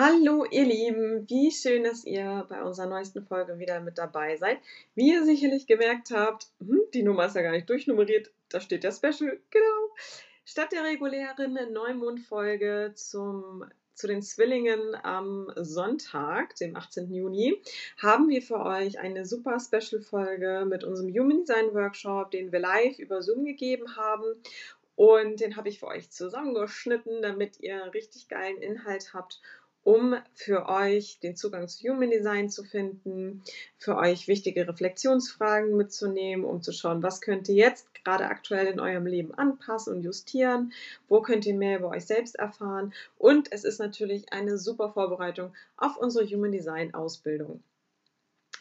Hallo ihr Lieben, wie schön, dass ihr bei unserer neuesten Folge wieder mit dabei seid. Wie ihr sicherlich gemerkt habt, hm, die Nummer ist ja gar nicht durchnummeriert, da steht der Special, genau. Statt der regulären Neumondfolge zum, zu den Zwillingen am Sonntag, dem 18. Juni, haben wir für euch eine super Special-Folge mit unserem Human Design Workshop, den wir live über Zoom gegeben haben. Und den habe ich für euch zusammengeschnitten, damit ihr richtig geilen Inhalt habt um für euch den Zugang zu Human Design zu finden, für euch wichtige Reflexionsfragen mitzunehmen, um zu schauen, was könnt ihr jetzt gerade aktuell in eurem Leben anpassen und justieren, wo könnt ihr mehr über euch selbst erfahren und es ist natürlich eine super Vorbereitung auf unsere Human Design Ausbildung.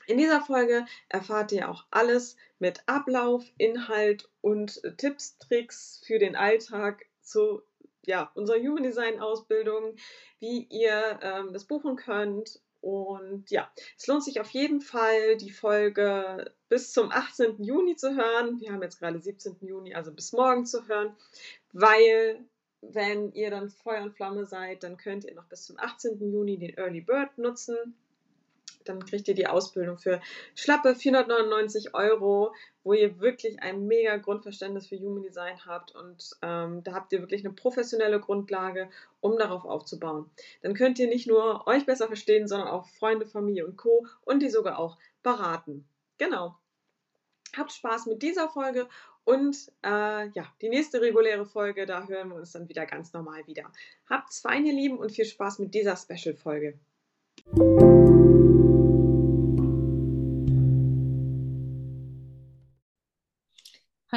In dieser Folge erfahrt ihr auch alles mit Ablauf, Inhalt und Tipps, Tricks für den Alltag zu ja, unserer Human Design Ausbildung, wie ihr ähm, das buchen könnt. Und ja, es lohnt sich auf jeden Fall, die Folge bis zum 18. Juni zu hören. Wir haben jetzt gerade 17. Juni, also bis morgen zu hören, weil wenn ihr dann Feuer und Flamme seid, dann könnt ihr noch bis zum 18. Juni den Early Bird nutzen dann kriegt ihr die Ausbildung für schlappe 499 Euro, wo ihr wirklich ein mega Grundverständnis für Human Design habt und ähm, da habt ihr wirklich eine professionelle Grundlage, um darauf aufzubauen. Dann könnt ihr nicht nur euch besser verstehen, sondern auch Freunde, Familie und Co. und die sogar auch beraten. Genau. Habt Spaß mit dieser Folge und äh, ja, die nächste reguläre Folge, da hören wir uns dann wieder ganz normal wieder. Habt's fein, ihr Lieben, und viel Spaß mit dieser Special-Folge.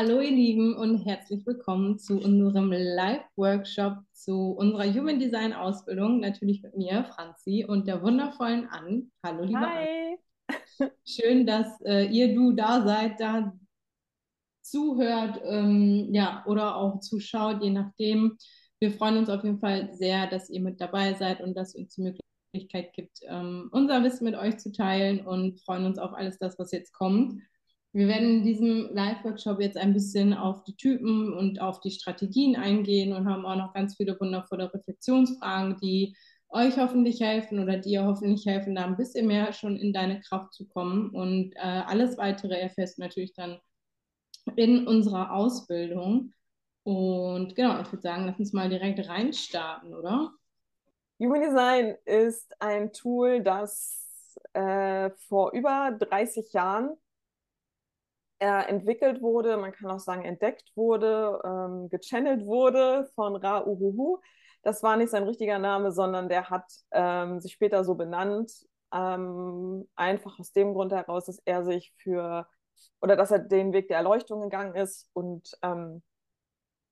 Hallo ihr Lieben und herzlich willkommen zu unserem Live-Workshop zu unserer Human Design Ausbildung. Natürlich mit mir, Franzi, und der wundervollen Ann. Hallo liebe Hi. Ann. Schön, dass äh, ihr, du da seid, da zuhört ähm, ja, oder auch zuschaut, je nachdem. Wir freuen uns auf jeden Fall sehr, dass ihr mit dabei seid und dass uns die Möglichkeit gibt, ähm, unser Wissen mit euch zu teilen und freuen uns auf alles das, was jetzt kommt. Wir werden in diesem Live-Workshop jetzt ein bisschen auf die Typen und auf die Strategien eingehen und haben auch noch ganz viele wundervolle Reflexionsfragen, die euch hoffentlich helfen oder dir hoffentlich helfen, da ein bisschen mehr schon in deine Kraft zu kommen. Und äh, alles weitere erfährst du natürlich dann in unserer Ausbildung. Und genau, ich würde sagen, lass uns mal direkt reinstarten, oder? Human Design ist ein Tool, das äh, vor über 30 Jahren er entwickelt wurde, man kann auch sagen entdeckt wurde, ähm, gechannelt wurde von Ra Uruhu. Das war nicht sein richtiger Name, sondern der hat ähm, sich später so benannt, ähm, einfach aus dem Grund heraus, dass er sich für oder dass er den Weg der Erleuchtung gegangen ist und ähm,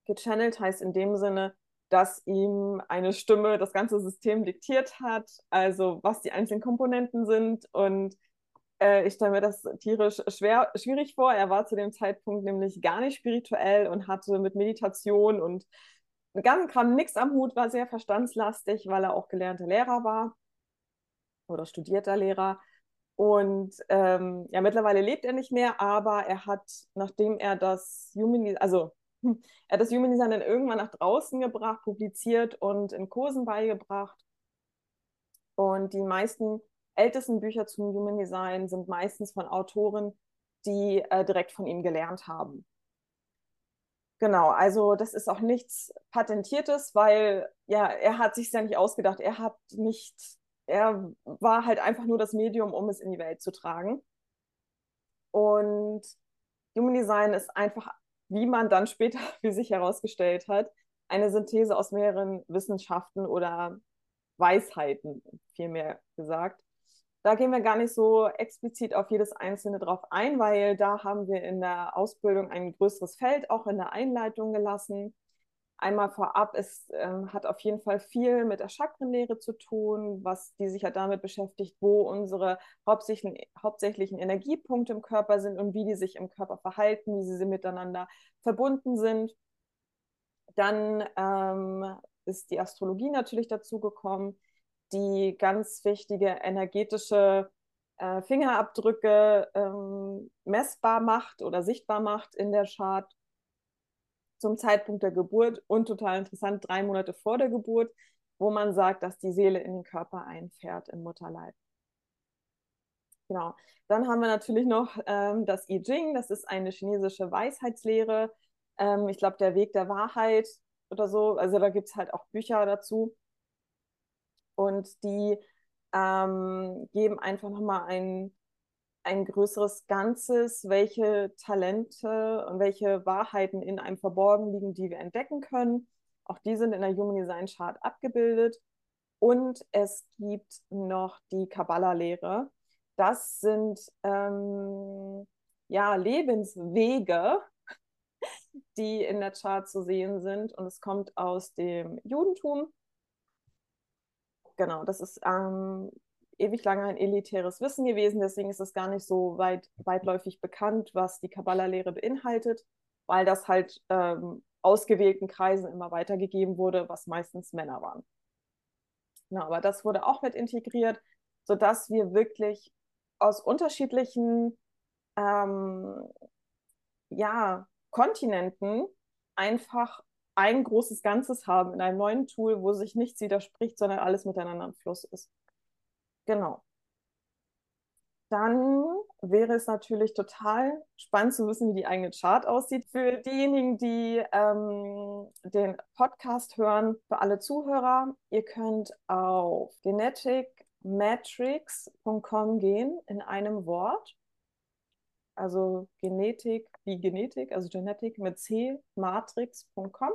gechannelt heißt in dem Sinne, dass ihm eine Stimme das ganze System diktiert hat, also was die einzelnen Komponenten sind und äh, ich stelle mir das tierisch schwer, schwierig vor. Er war zu dem Zeitpunkt nämlich gar nicht spirituell und hatte mit Meditation und ganz Kram nichts am Hut, war sehr verstandslastig, weil er auch gelernter Lehrer war oder studierter Lehrer. Und ähm, ja, mittlerweile lebt er nicht mehr, aber er hat, nachdem er das Human, also hm, er hat das Human Design dann irgendwann nach draußen gebracht, publiziert und in Kursen beigebracht. Und die meisten ältesten Bücher zum Human Design sind meistens von Autoren, die äh, direkt von ihm gelernt haben. Genau, also das ist auch nichts Patentiertes, weil ja, er hat sich ja nicht ausgedacht. Er hat nicht, er war halt einfach nur das Medium, um es in die Welt zu tragen. Und Human Design ist einfach, wie man dann später für sich herausgestellt hat, eine Synthese aus mehreren Wissenschaften oder Weisheiten, vielmehr gesagt. Da gehen wir gar nicht so explizit auf jedes einzelne drauf ein, weil da haben wir in der Ausbildung ein größeres Feld auch in der Einleitung gelassen. Einmal vorab, es äh, hat auf jeden Fall viel mit der Chakrenlehre zu tun, was die sich ja damit beschäftigt, wo unsere hauptsächlichen, hauptsächlichen Energiepunkte im Körper sind und wie die sich im Körper verhalten, wie sie miteinander verbunden sind. Dann ähm, ist die Astrologie natürlich dazugekommen die ganz wichtige energetische äh, Fingerabdrücke ähm, messbar macht oder sichtbar macht in der Chart zum Zeitpunkt der Geburt und total interessant, drei Monate vor der Geburt wo man sagt, dass die Seele in den Körper einfährt im Mutterleib. Genau. Dann haben wir natürlich noch ähm, das I Ching, das ist eine chinesische Weisheitslehre. Ähm, ich glaube, der Weg der Wahrheit oder so. Also da gibt es halt auch Bücher dazu. Und die ähm, geben einfach nochmal ein, ein größeres Ganzes, welche Talente und welche Wahrheiten in einem verborgen liegen, die wir entdecken können. Auch die sind in der Human Design Chart abgebildet. Und es gibt noch die Kabbalah-Lehre. Das sind ähm, ja Lebenswege, die in der Chart zu sehen sind. Und es kommt aus dem Judentum. Genau, das ist ähm, ewig lange ein elitäres Wissen gewesen. Deswegen ist es gar nicht so weit, weitläufig bekannt, was die Kabbalah-Lehre beinhaltet, weil das halt ähm, ausgewählten Kreisen immer weitergegeben wurde, was meistens Männer waren. Genau, aber das wurde auch mit integriert, sodass wir wirklich aus unterschiedlichen ähm, ja, Kontinenten einfach ein großes Ganzes haben in einem neuen Tool, wo sich nichts widerspricht, sondern alles miteinander im Fluss ist. Genau. Dann wäre es natürlich total spannend zu wissen, wie die eigene Chart aussieht. Für diejenigen, die ähm, den Podcast hören, für alle Zuhörer, ihr könnt auf geneticmatrix.com gehen in einem Wort. Also Genetik wie Genetik, also Genetik mit C, matrix.com.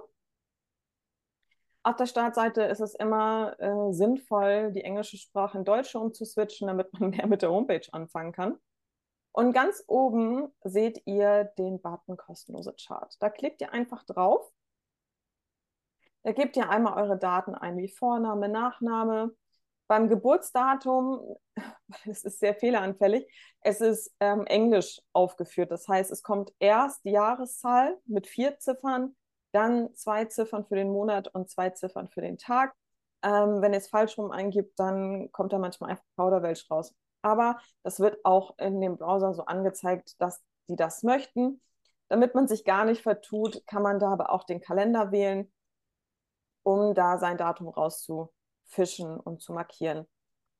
Auf der Startseite ist es immer äh, sinnvoll, die englische Sprache in Deutsche umzuswitchen, damit man mehr mit der Homepage anfangen kann. Und ganz oben seht ihr den Button kostenlose Chart. Da klickt ihr einfach drauf. Da gebt ihr einmal eure Daten ein, wie Vorname, Nachname. Beim Geburtsdatum, es ist sehr fehleranfällig, es ist ähm, Englisch aufgeführt. Das heißt, es kommt erst die Jahreszahl mit vier Ziffern, dann zwei Ziffern für den Monat und zwei Ziffern für den Tag. Ähm, wenn ihr es falsch rum eingibt, dann kommt da manchmal einfach Kauderwelsch raus. Aber das wird auch in dem Browser so angezeigt, dass die das möchten. Damit man sich gar nicht vertut, kann man da aber auch den Kalender wählen, um da sein Datum rauszufischen und zu markieren.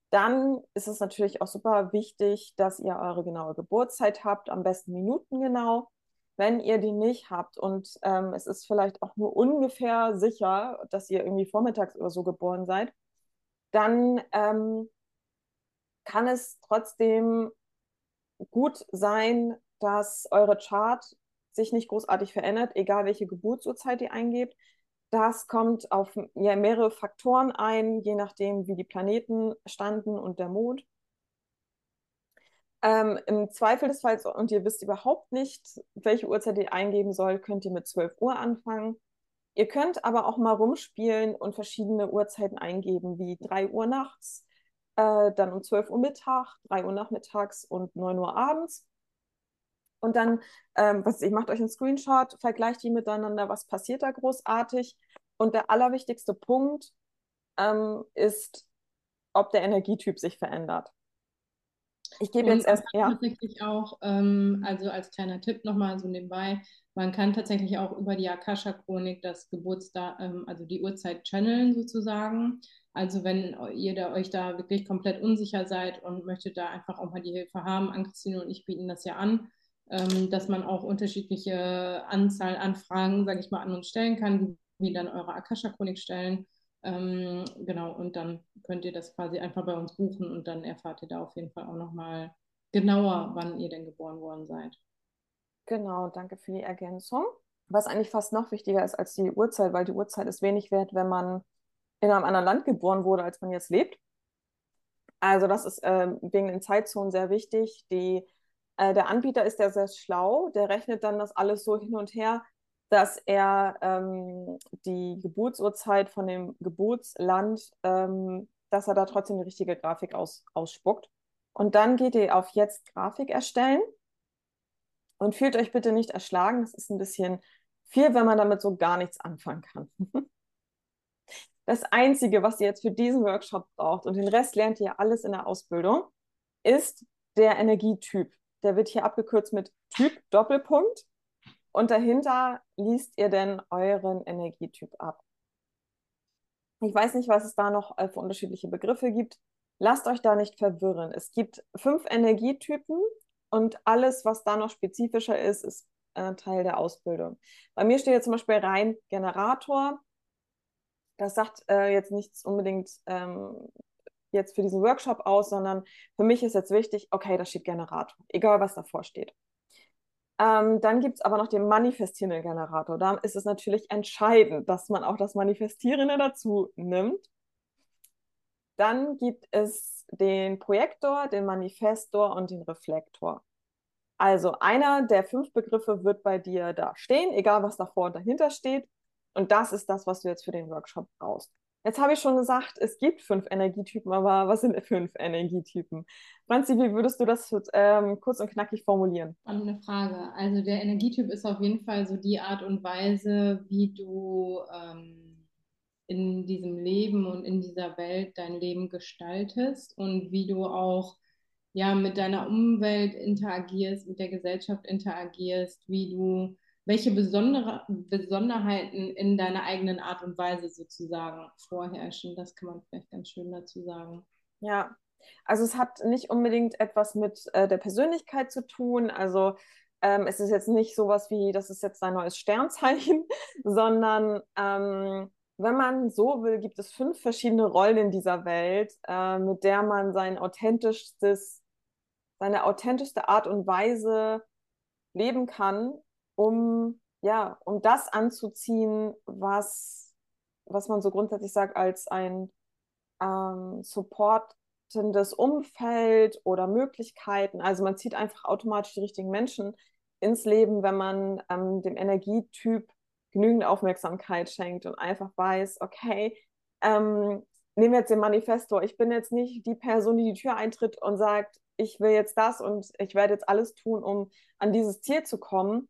Dann ist es natürlich auch super wichtig, dass ihr eure genaue Geburtszeit habt, am besten minutengenau. Wenn ihr die nicht habt und ähm, es ist vielleicht auch nur ungefähr sicher, dass ihr irgendwie vormittags oder so geboren seid, dann ähm, kann es trotzdem gut sein, dass eure Chart sich nicht großartig verändert, egal welche Geburtsurzeit ihr eingebt. Das kommt auf ja, mehrere Faktoren ein, je nachdem, wie die Planeten standen und der Mond. Ähm, Im Zweifel des Falls, und ihr wisst überhaupt nicht, welche Uhrzeit ihr eingeben soll, könnt ihr mit 12 Uhr anfangen. Ihr könnt aber auch mal rumspielen und verschiedene Uhrzeiten eingeben, wie 3 Uhr nachts, äh, dann um 12 Uhr Mittag, 3 Uhr nachmittags und 9 Uhr abends. Und dann, ähm, was ich macht euch einen Screenshot, vergleicht die miteinander, was passiert da großartig. Und der allerwichtigste Punkt ähm, ist, ob der Energietyp sich verändert. Ich gebe jetzt erst, ja. Tatsächlich auch, ähm, also als kleiner Tipp nochmal so nebenbei, man kann tatsächlich auch über die Akasha-Chronik das Geburtsdatum, ähm, also die Uhrzeit channeln sozusagen. Also wenn ihr da, euch da wirklich komplett unsicher seid und möchtet da einfach auch mal die Hilfe haben, Ann-Christine und ich bieten das ja an, ähm, dass man auch unterschiedliche Anzahl Anfragen, sage ich mal, an uns stellen kann, wie dann eure Akasha-Chronik stellen. Ähm, genau, und dann könnt ihr das quasi einfach bei uns buchen und dann erfahrt ihr da auf jeden Fall auch nochmal genauer, wann ihr denn geboren worden seid. Genau, danke für die Ergänzung. Was eigentlich fast noch wichtiger ist als die Uhrzeit, weil die Uhrzeit ist wenig wert, wenn man in einem anderen Land geboren wurde, als man jetzt lebt. Also das ist äh, wegen den Zeitzonen sehr wichtig. Die, äh, der Anbieter ist ja sehr schlau, der rechnet dann das alles so hin und her, dass er ähm, die Geburtsurzeit von dem Geburtsland, ähm, dass er da trotzdem die richtige Grafik aus, ausspuckt. Und dann geht ihr auf Jetzt Grafik erstellen und fühlt euch bitte nicht erschlagen. Das ist ein bisschen viel, wenn man damit so gar nichts anfangen kann. Das Einzige, was ihr jetzt für diesen Workshop braucht, und den Rest lernt ihr alles in der Ausbildung, ist der Energietyp. Der wird hier abgekürzt mit Typ Doppelpunkt. Und dahinter liest ihr denn euren Energietyp ab. Ich weiß nicht, was es da noch äh, für unterschiedliche Begriffe gibt. Lasst euch da nicht verwirren. Es gibt fünf Energietypen und alles, was da noch spezifischer ist, ist äh, Teil der Ausbildung. Bei mir steht jetzt zum Beispiel rein Generator. Das sagt äh, jetzt nichts unbedingt ähm, jetzt für diesen Workshop aus, sondern für mich ist jetzt wichtig, okay, da steht Generator, egal was davor steht. Ähm, dann gibt es aber noch den manifestierenden Generator. Da ist es natürlich entscheidend, dass man auch das Manifestierende dazu nimmt. Dann gibt es den Projektor, den Manifestor und den Reflektor. Also einer der fünf Begriffe wird bei dir da stehen, egal was davor und dahinter steht. Und das ist das, was du jetzt für den Workshop brauchst. Jetzt habe ich schon gesagt, es gibt fünf Energietypen, aber was sind fünf Energietypen? Franzi, wie würdest du das ähm, kurz und knackig formulieren? Spannende Frage. Also der Energietyp ist auf jeden Fall so die Art und Weise, wie du ähm, in diesem Leben und in dieser Welt dein Leben gestaltest und wie du auch ja, mit deiner Umwelt interagierst, mit der Gesellschaft interagierst, wie du welche besondere, Besonderheiten in deiner eigenen Art und Weise sozusagen vorherrschen. Das kann man vielleicht ganz schön dazu sagen. Ja, also es hat nicht unbedingt etwas mit äh, der Persönlichkeit zu tun. Also ähm, es ist jetzt nicht sowas wie, das ist jetzt ein neues Sternzeichen, sondern ähm, wenn man so will, gibt es fünf verschiedene Rollen in dieser Welt, äh, mit der man sein authentischstes, seine authentischste Art und Weise leben kann um, ja, um das anzuziehen, was, was man so grundsätzlich sagt, als ein ähm, supportendes Umfeld oder Möglichkeiten. Also man zieht einfach automatisch die richtigen Menschen ins Leben, wenn man ähm, dem Energietyp genügend Aufmerksamkeit schenkt und einfach weiß, okay, ähm, nehmen wir jetzt den Manifestor. Ich bin jetzt nicht die Person, die die Tür eintritt und sagt, ich will jetzt das und ich werde jetzt alles tun, um an dieses Ziel zu kommen,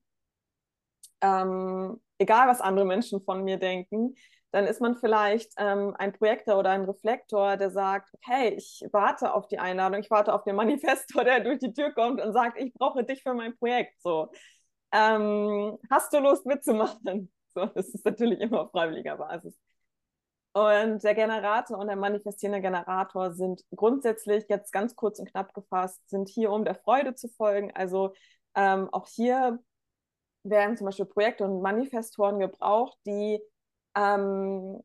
ähm, egal was andere Menschen von mir denken, dann ist man vielleicht ähm, ein Projektor oder ein Reflektor, der sagt, okay, ich warte auf die Einladung, ich warte auf den Manifestor, der durch die Tür kommt und sagt, ich brauche dich für mein Projekt. So, ähm, hast du Lust mitzumachen? So, das ist natürlich immer auf freiwilliger Basis. Und der Generator und der manifestierende Generator sind grundsätzlich, jetzt ganz kurz und knapp gefasst, sind hier, um der Freude zu folgen. Also ähm, auch hier werden zum Beispiel Projekte und Manifestoren gebraucht, die ähm,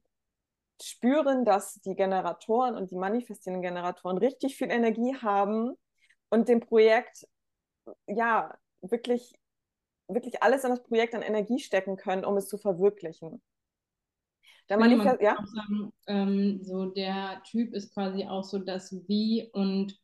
spüren, dass die Generatoren und die manifestierenden Generatoren richtig viel Energie haben und dem Projekt ja wirklich, wirklich alles in das Projekt an Energie stecken können, um es zu verwirklichen. Der Manifest, ja? Sagen, ähm, so der Typ ist quasi auch so das Wie und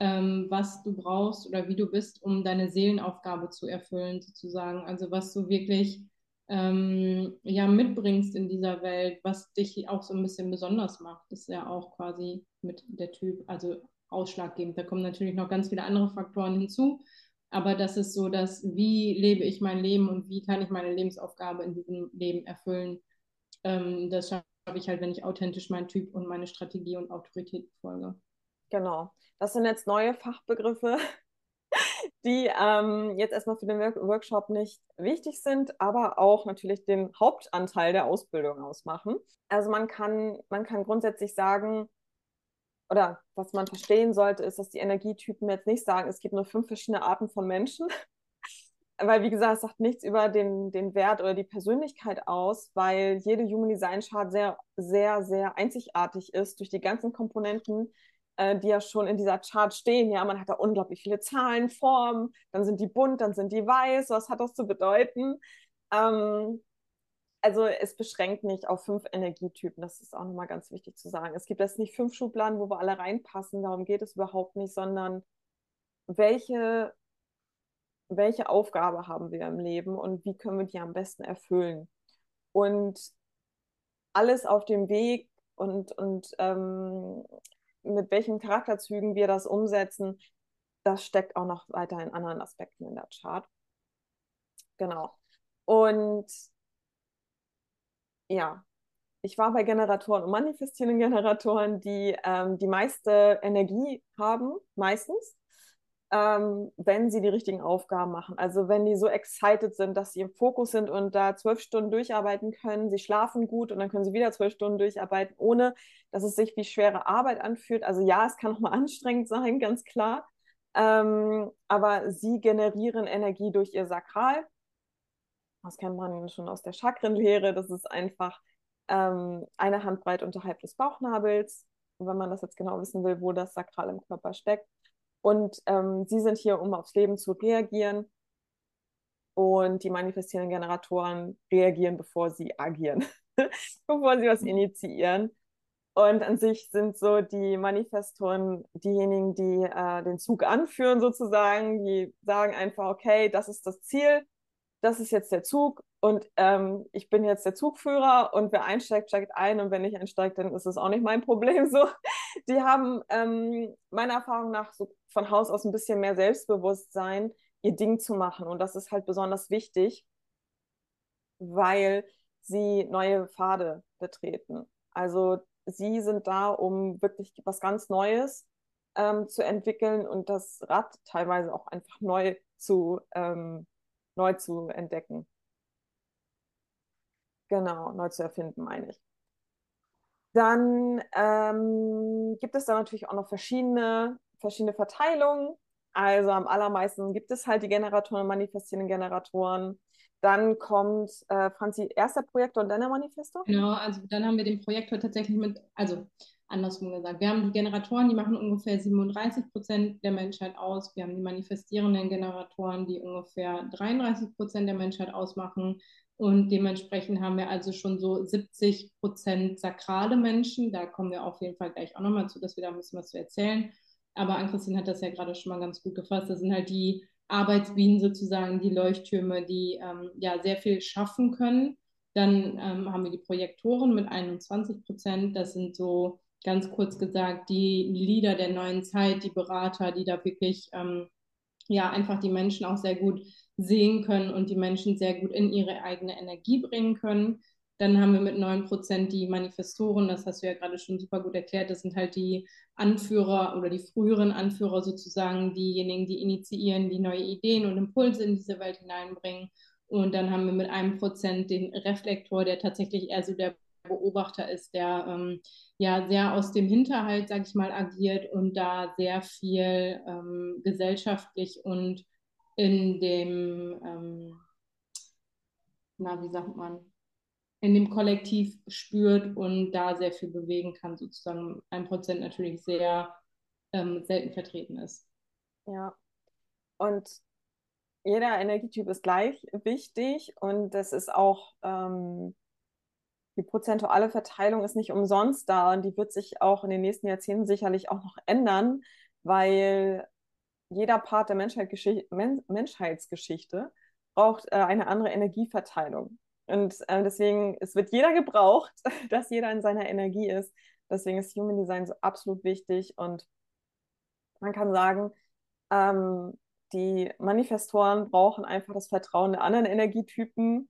ähm, was du brauchst oder wie du bist, um deine Seelenaufgabe zu erfüllen, sozusagen. Also was du wirklich ähm, ja, mitbringst in dieser Welt, was dich auch so ein bisschen besonders macht, ist ja auch quasi mit der Typ, also ausschlaggebend. Da kommen natürlich noch ganz viele andere Faktoren hinzu. Aber das ist so, dass wie lebe ich mein Leben und wie kann ich meine Lebensaufgabe in diesem Leben erfüllen. Ähm, das schaffe ich halt, wenn ich authentisch meinen Typ und meine Strategie und Autorität folge. Genau. Das sind jetzt neue Fachbegriffe, die ähm, jetzt erstmal für den Workshop nicht wichtig sind, aber auch natürlich den Hauptanteil der Ausbildung ausmachen. Also man kann, man kann grundsätzlich sagen, oder was man verstehen sollte, ist, dass die Energietypen jetzt nicht sagen, es gibt nur fünf verschiedene Arten von Menschen. weil, wie gesagt, es sagt nichts über den, den Wert oder die Persönlichkeit aus, weil jede Human Design Chart sehr, sehr, sehr einzigartig ist durch die ganzen Komponenten, äh, die ja schon in dieser Chart stehen. Ja, man hat da unglaublich viele Zahlen, Formen, dann sind die bunt, dann sind die weiß. Was hat das zu bedeuten? Ähm, also es beschränkt nicht auf fünf Energietypen. Das ist auch nochmal ganz wichtig zu sagen. Es gibt jetzt nicht fünf Schubladen, wo wir alle reinpassen. Darum geht es überhaupt nicht, sondern welche, welche Aufgabe haben wir im Leben und wie können wir die am besten erfüllen? Und alles auf dem Weg und, und ähm, mit welchen Charakterzügen wir das umsetzen, das steckt auch noch weiter in anderen Aspekten in der Chart. Genau. Und ja, ich war bei Generatoren und manifestierenden Generatoren, die ähm, die meiste Energie haben, meistens. Ähm, wenn sie die richtigen Aufgaben machen. Also wenn die so excited sind, dass sie im Fokus sind und da zwölf Stunden durcharbeiten können, sie schlafen gut und dann können sie wieder zwölf Stunden durcharbeiten, ohne dass es sich wie schwere Arbeit anfühlt. Also ja, es kann auch mal anstrengend sein, ganz klar. Ähm, aber sie generieren Energie durch ihr Sakral. Das kennt man schon aus der Chakrenlehre. Das ist einfach ähm, eine Handbreit unterhalb des Bauchnabels. Wenn man das jetzt genau wissen will, wo das Sakral im Körper steckt. Und ähm, sie sind hier, um aufs Leben zu reagieren. Und die manifestierenden Generatoren reagieren, bevor sie agieren, bevor sie was initiieren. Und an sich sind so die Manifestoren diejenigen, die äh, den Zug anführen, sozusagen. Die sagen einfach, okay, das ist das Ziel, das ist jetzt der Zug und ähm, ich bin jetzt der Zugführer und wer einsteigt, steigt ein und wenn nicht einsteigt, dann ist es auch nicht mein Problem so. Die haben ähm, meiner Erfahrung nach so von Haus aus ein bisschen mehr Selbstbewusstsein, ihr Ding zu machen und das ist halt besonders wichtig, weil sie neue Pfade betreten. Also sie sind da, um wirklich was ganz Neues ähm, zu entwickeln und das Rad teilweise auch einfach neu zu, ähm, neu zu entdecken. Genau, neu zu erfinden, meine ich. Dann ähm, gibt es da natürlich auch noch verschiedene, verschiedene Verteilungen. Also am allermeisten gibt es halt die Generatoren, manifestierenden Generatoren. Dann kommt äh, Franzi, erster Projektor und dann der Manifesto? Genau, also dann haben wir den Projektor tatsächlich mit, also andersrum gesagt, wir haben die Generatoren, die machen ungefähr 37 Prozent der Menschheit aus. Wir haben die manifestierenden Generatoren, die ungefähr 33 Prozent der Menschheit ausmachen. Und dementsprechend haben wir also schon so 70 Prozent sakrale Menschen. Da kommen wir auf jeden Fall gleich auch nochmal zu, dass wir da ein bisschen was zu erzählen. Aber Ann-Christine hat das ja gerade schon mal ganz gut gefasst. Das sind halt die Arbeitsbienen sozusagen, die Leuchttürme, die ähm, ja sehr viel schaffen können. Dann ähm, haben wir die Projektoren mit 21 Prozent. Das sind so ganz kurz gesagt die Leader der neuen Zeit, die Berater, die da wirklich ähm, ja einfach die Menschen auch sehr gut sehen können und die Menschen sehr gut in ihre eigene Energie bringen können. Dann haben wir mit 9% die Manifestoren, das hast du ja gerade schon super gut erklärt. Das sind halt die Anführer oder die früheren Anführer sozusagen, diejenigen, die initiieren, die neue Ideen und Impulse in diese Welt hineinbringen. Und dann haben wir mit einem Prozent den Reflektor, der tatsächlich eher so der Beobachter ist, der ähm, ja sehr aus dem Hinterhalt, sag ich mal, agiert und da sehr viel ähm, gesellschaftlich und in dem, ähm, na, wie sagt man, in dem Kollektiv spürt und da sehr viel bewegen kann, sozusagen ein Prozent natürlich sehr ähm, selten vertreten ist. Ja. Und jeder Energietyp ist gleich wichtig und das ist auch ähm, die prozentuale Verteilung ist nicht umsonst da und die wird sich auch in den nächsten Jahrzehnten sicherlich auch noch ändern, weil jeder Part der Menschheitsgeschichte, Men Menschheitsgeschichte braucht äh, eine andere Energieverteilung. Und äh, deswegen, es wird jeder gebraucht, dass jeder in seiner Energie ist. Deswegen ist Human Design so absolut wichtig. Und man kann sagen, ähm, die Manifestoren brauchen einfach das Vertrauen der anderen Energietypen,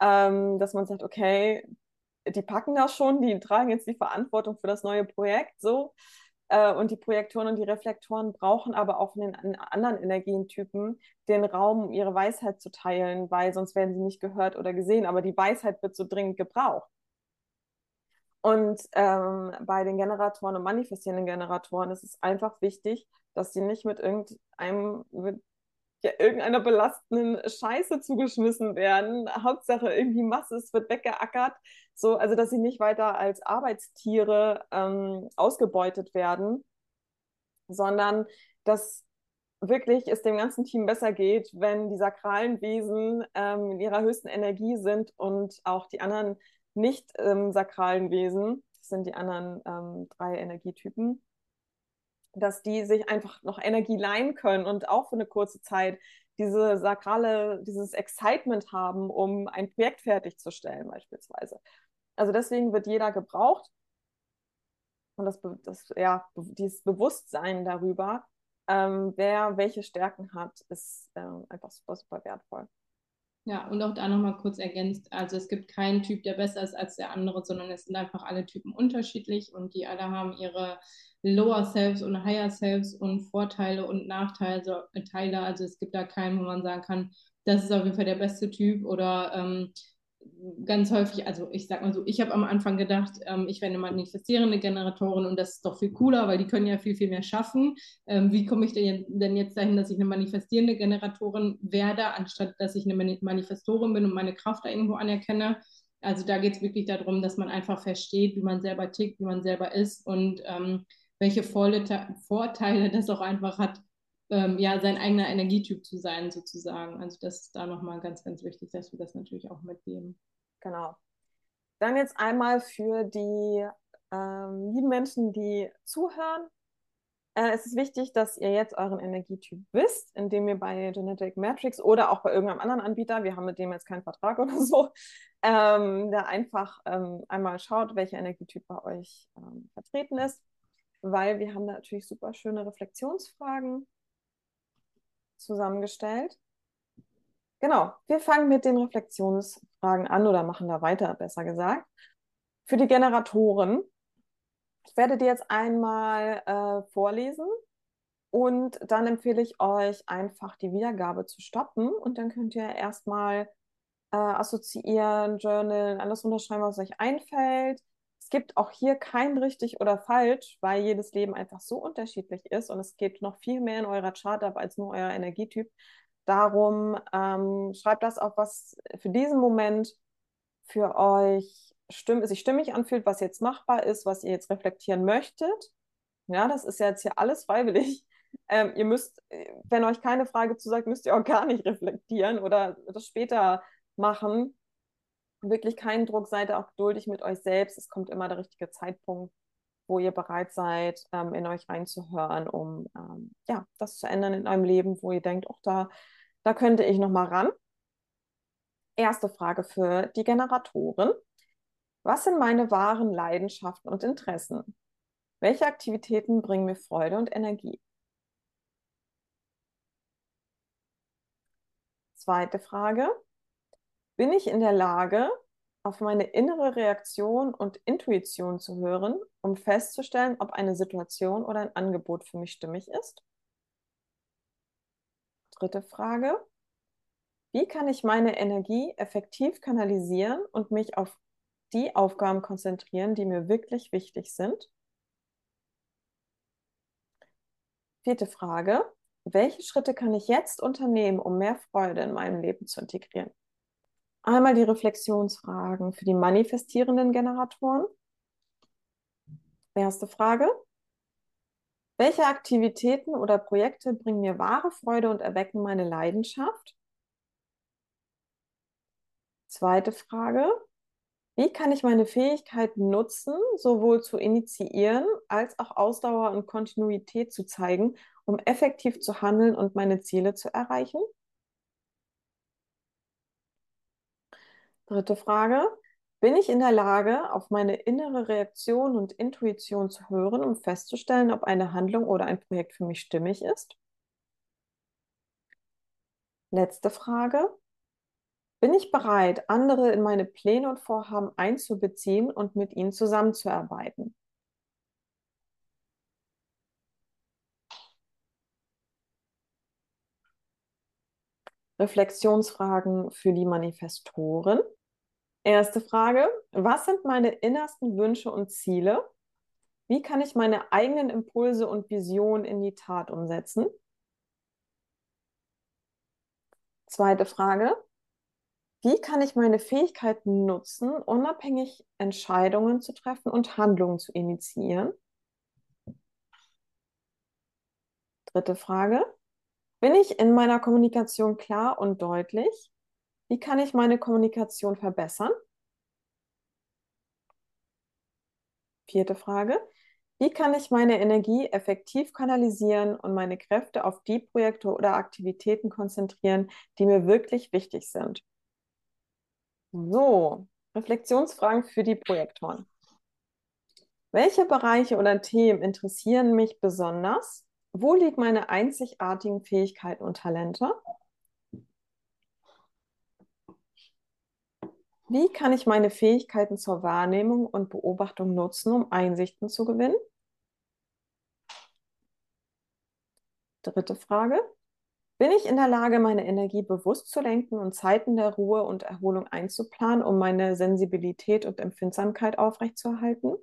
ähm, dass man sagt, okay, die packen das schon, die tragen jetzt die Verantwortung für das neue Projekt so. Äh, und die Projektoren und die Reflektoren brauchen aber auch von den anderen Energientypen den Raum, um ihre Weisheit zu teilen, weil sonst werden sie nicht gehört oder gesehen. Aber die Weisheit wird so dringend gebraucht. Und ähm, bei den Generatoren und manifestierenden Generatoren ist es einfach wichtig, dass sie nicht mit irgendeinem, mit ja, irgendeiner belastenden Scheiße zugeschmissen werden. Hauptsache irgendwie Masse, es wird weggeackert. So, also dass sie nicht weiter als Arbeitstiere ähm, ausgebeutet werden, sondern dass wirklich es dem ganzen Team besser geht, wenn die sakralen Wesen ähm, in ihrer höchsten Energie sind und auch die anderen nicht ähm, sakralen Wesen, das sind die anderen ähm, drei Energietypen, dass die sich einfach noch Energie leihen können und auch für eine kurze Zeit diese sakrale, dieses Excitement haben, um ein Projekt fertigzustellen beispielsweise. Also deswegen wird jeder gebraucht und das, das ja, dieses Bewusstsein darüber, ähm, wer welche Stärken hat, ist ähm, einfach super, super wertvoll. Ja, und auch da nochmal kurz ergänzt, also es gibt keinen Typ, der besser ist als der andere, sondern es sind einfach alle Typen unterschiedlich und die alle haben ihre Lower Selves und Higher Selves und Vorteile und Nachteile. Also es gibt da keinen, wo man sagen kann, das ist auf jeden Fall der beste Typ oder ähm, ganz häufig, also ich sag mal so, ich habe am Anfang gedacht, ähm, ich werde eine manifestierende Generatorin und das ist doch viel cooler, weil die können ja viel, viel mehr schaffen. Ähm, wie komme ich denn, denn jetzt dahin, dass ich eine manifestierende Generatorin werde, anstatt dass ich eine Manifestorin bin und meine Kraft da irgendwo anerkenne? Also da geht es wirklich darum, dass man einfach versteht, wie man selber tickt, wie man selber ist und ähm, welche Vorteile das auch einfach hat, ähm, ja, sein eigener Energietyp zu sein, sozusagen. Also das ist da nochmal ganz, ganz wichtig, dass wir das natürlich auch mitgeben. Genau. Dann jetzt einmal für die ähm, lieben Menschen, die zuhören. Äh, es ist wichtig, dass ihr jetzt euren Energietyp wisst, indem ihr bei Genetic Matrix oder auch bei irgendeinem anderen Anbieter, wir haben mit dem jetzt keinen Vertrag oder so, ähm, da einfach ähm, einmal schaut, welcher Energietyp bei euch ähm, vertreten ist, weil wir haben da natürlich super schöne Reflexionsfragen zusammengestellt. Genau, wir fangen mit den Reflexionsfragen an oder machen da weiter, besser gesagt. Für die Generatoren, ich werde die jetzt einmal äh, vorlesen und dann empfehle ich euch einfach die Wiedergabe zu stoppen und dann könnt ihr erstmal äh, assoziieren, journalen, alles unterschreiben, was euch einfällt es gibt auch hier kein richtig oder falsch, weil jedes Leben einfach so unterschiedlich ist und es geht noch viel mehr in eurer Chart ab als nur euer Energietyp. Darum ähm, schreibt das auf, was für diesen Moment für euch stimm sich stimmig anfühlt, was jetzt machbar ist, was ihr jetzt reflektieren möchtet. Ja, das ist ja jetzt hier alles freiwillig. Ähm, ihr müsst, wenn euch keine Frage zusagt, müsst ihr auch gar nicht reflektieren oder das später machen wirklich keinen Druck, seid auch geduldig mit euch selbst. Es kommt immer der richtige Zeitpunkt, wo ihr bereit seid, ähm, in euch reinzuhören, um ähm, ja, das zu ändern in eurem Leben, wo ihr denkt, auch da, da könnte ich noch mal ran. Erste Frage für die Generatoren. Was sind meine wahren Leidenschaften und Interessen? Welche Aktivitäten bringen mir Freude und Energie? Zweite Frage. Bin ich in der Lage, auf meine innere Reaktion und Intuition zu hören, um festzustellen, ob eine Situation oder ein Angebot für mich stimmig ist? Dritte Frage. Wie kann ich meine Energie effektiv kanalisieren und mich auf die Aufgaben konzentrieren, die mir wirklich wichtig sind? Vierte Frage. Welche Schritte kann ich jetzt unternehmen, um mehr Freude in meinem Leben zu integrieren? Einmal die Reflexionsfragen für die manifestierenden Generatoren. Erste Frage. Welche Aktivitäten oder Projekte bringen mir wahre Freude und erwecken meine Leidenschaft? Zweite Frage. Wie kann ich meine Fähigkeiten nutzen, sowohl zu initiieren als auch Ausdauer und Kontinuität zu zeigen, um effektiv zu handeln und meine Ziele zu erreichen? Dritte Frage. Bin ich in der Lage, auf meine innere Reaktion und Intuition zu hören, um festzustellen, ob eine Handlung oder ein Projekt für mich stimmig ist? Letzte Frage. Bin ich bereit, andere in meine Pläne und Vorhaben einzubeziehen und mit ihnen zusammenzuarbeiten? Reflexionsfragen für die Manifestoren. Erste Frage, was sind meine innersten Wünsche und Ziele? Wie kann ich meine eigenen Impulse und Visionen in die Tat umsetzen? Zweite Frage, wie kann ich meine Fähigkeiten nutzen, unabhängig Entscheidungen zu treffen und Handlungen zu initiieren? Dritte Frage, bin ich in meiner Kommunikation klar und deutlich? Wie kann ich meine Kommunikation verbessern? Vierte Frage. Wie kann ich meine Energie effektiv kanalisieren und meine Kräfte auf die Projekte oder Aktivitäten konzentrieren, die mir wirklich wichtig sind? So, Reflexionsfragen für die Projektoren. Welche Bereiche oder Themen interessieren mich besonders? Wo liegen meine einzigartigen Fähigkeiten und Talente? Wie kann ich meine Fähigkeiten zur Wahrnehmung und Beobachtung nutzen, um Einsichten zu gewinnen? Dritte Frage. Bin ich in der Lage, meine Energie bewusst zu lenken und Zeiten der Ruhe und Erholung einzuplanen, um meine Sensibilität und Empfindsamkeit aufrechtzuerhalten?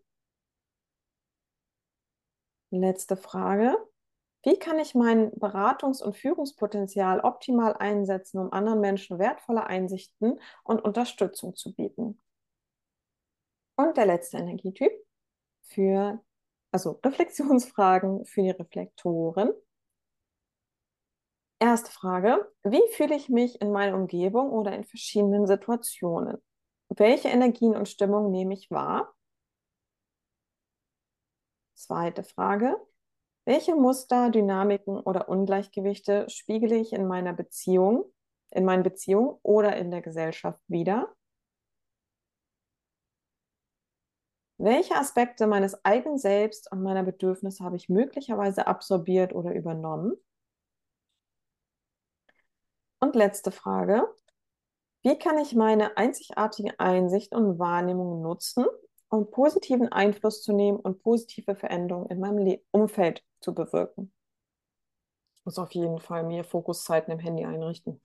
Letzte Frage. Wie kann ich mein Beratungs- und Führungspotenzial optimal einsetzen, um anderen Menschen wertvolle Einsichten und Unterstützung zu bieten? Und der letzte Energietyp für, also Reflexionsfragen für die Reflektoren. Erste Frage. Wie fühle ich mich in meiner Umgebung oder in verschiedenen Situationen? Welche Energien und Stimmung nehme ich wahr? Zweite Frage. Welche Muster, Dynamiken oder Ungleichgewichte spiegele ich in meiner Beziehung, in meinen Beziehungen oder in der Gesellschaft wider? Welche Aspekte meines eigenen Selbst und meiner Bedürfnisse habe ich möglicherweise absorbiert oder übernommen? Und letzte Frage. Wie kann ich meine einzigartige Einsicht und Wahrnehmung nutzen, um positiven Einfluss zu nehmen und positive Veränderungen in meinem Le Umfeld zu bewirken? Ich muss auf jeden Fall mehr Fokuszeiten im Handy einrichten.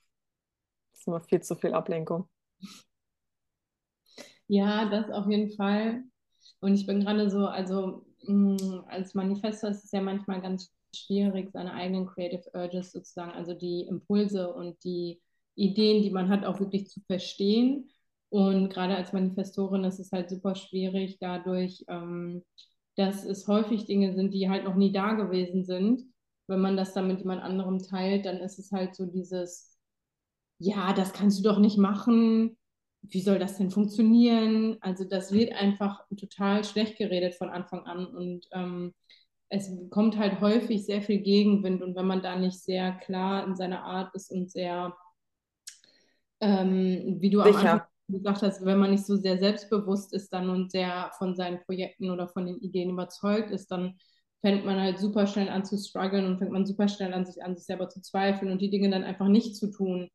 Das ist immer viel zu viel Ablenkung. Ja, das auf jeden Fall. Und ich bin gerade so, also mh, mm, als Manifestor ist es ja manchmal ganz schwierig, seine eigenen Creative Urges sozusagen, also die Impulse und die Ideen, die man hat, auch wirklich zu verstehen. Und gerade als Manifestorin ist es halt super schwierig, dadurch, ähm, dass es häufig Dinge sind, die halt noch nie da gewesen sind. Wenn man das dann mit jemand anderem teilt, dann ist es halt so dieses, ja, das kannst du doch nicht machen. Wie soll das denn funktionieren? Also das wird einfach total schlecht geredet von Anfang an. Und ähm, es kommt halt häufig sehr viel Gegenwind und wenn man da nicht sehr klar in seiner Art ist und sehr, ähm, wie du Sicher. am Anfang gesagt hast, wenn man nicht so sehr selbstbewusst ist dann und sehr von seinen Projekten oder von den Ideen überzeugt ist, dann fängt man halt super schnell an zu strugglen und fängt man super schnell an, sich an sich selber zu zweifeln und die Dinge dann einfach nicht zu tun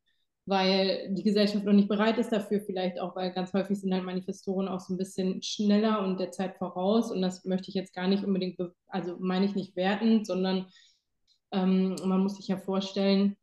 weil die Gesellschaft noch nicht bereit ist dafür, vielleicht auch, weil ganz häufig sind halt Manifestoren auch so ein bisschen schneller und der Zeit voraus. Und das möchte ich jetzt gar nicht unbedingt, also meine ich nicht wertend, sondern ähm, man muss sich ja vorstellen,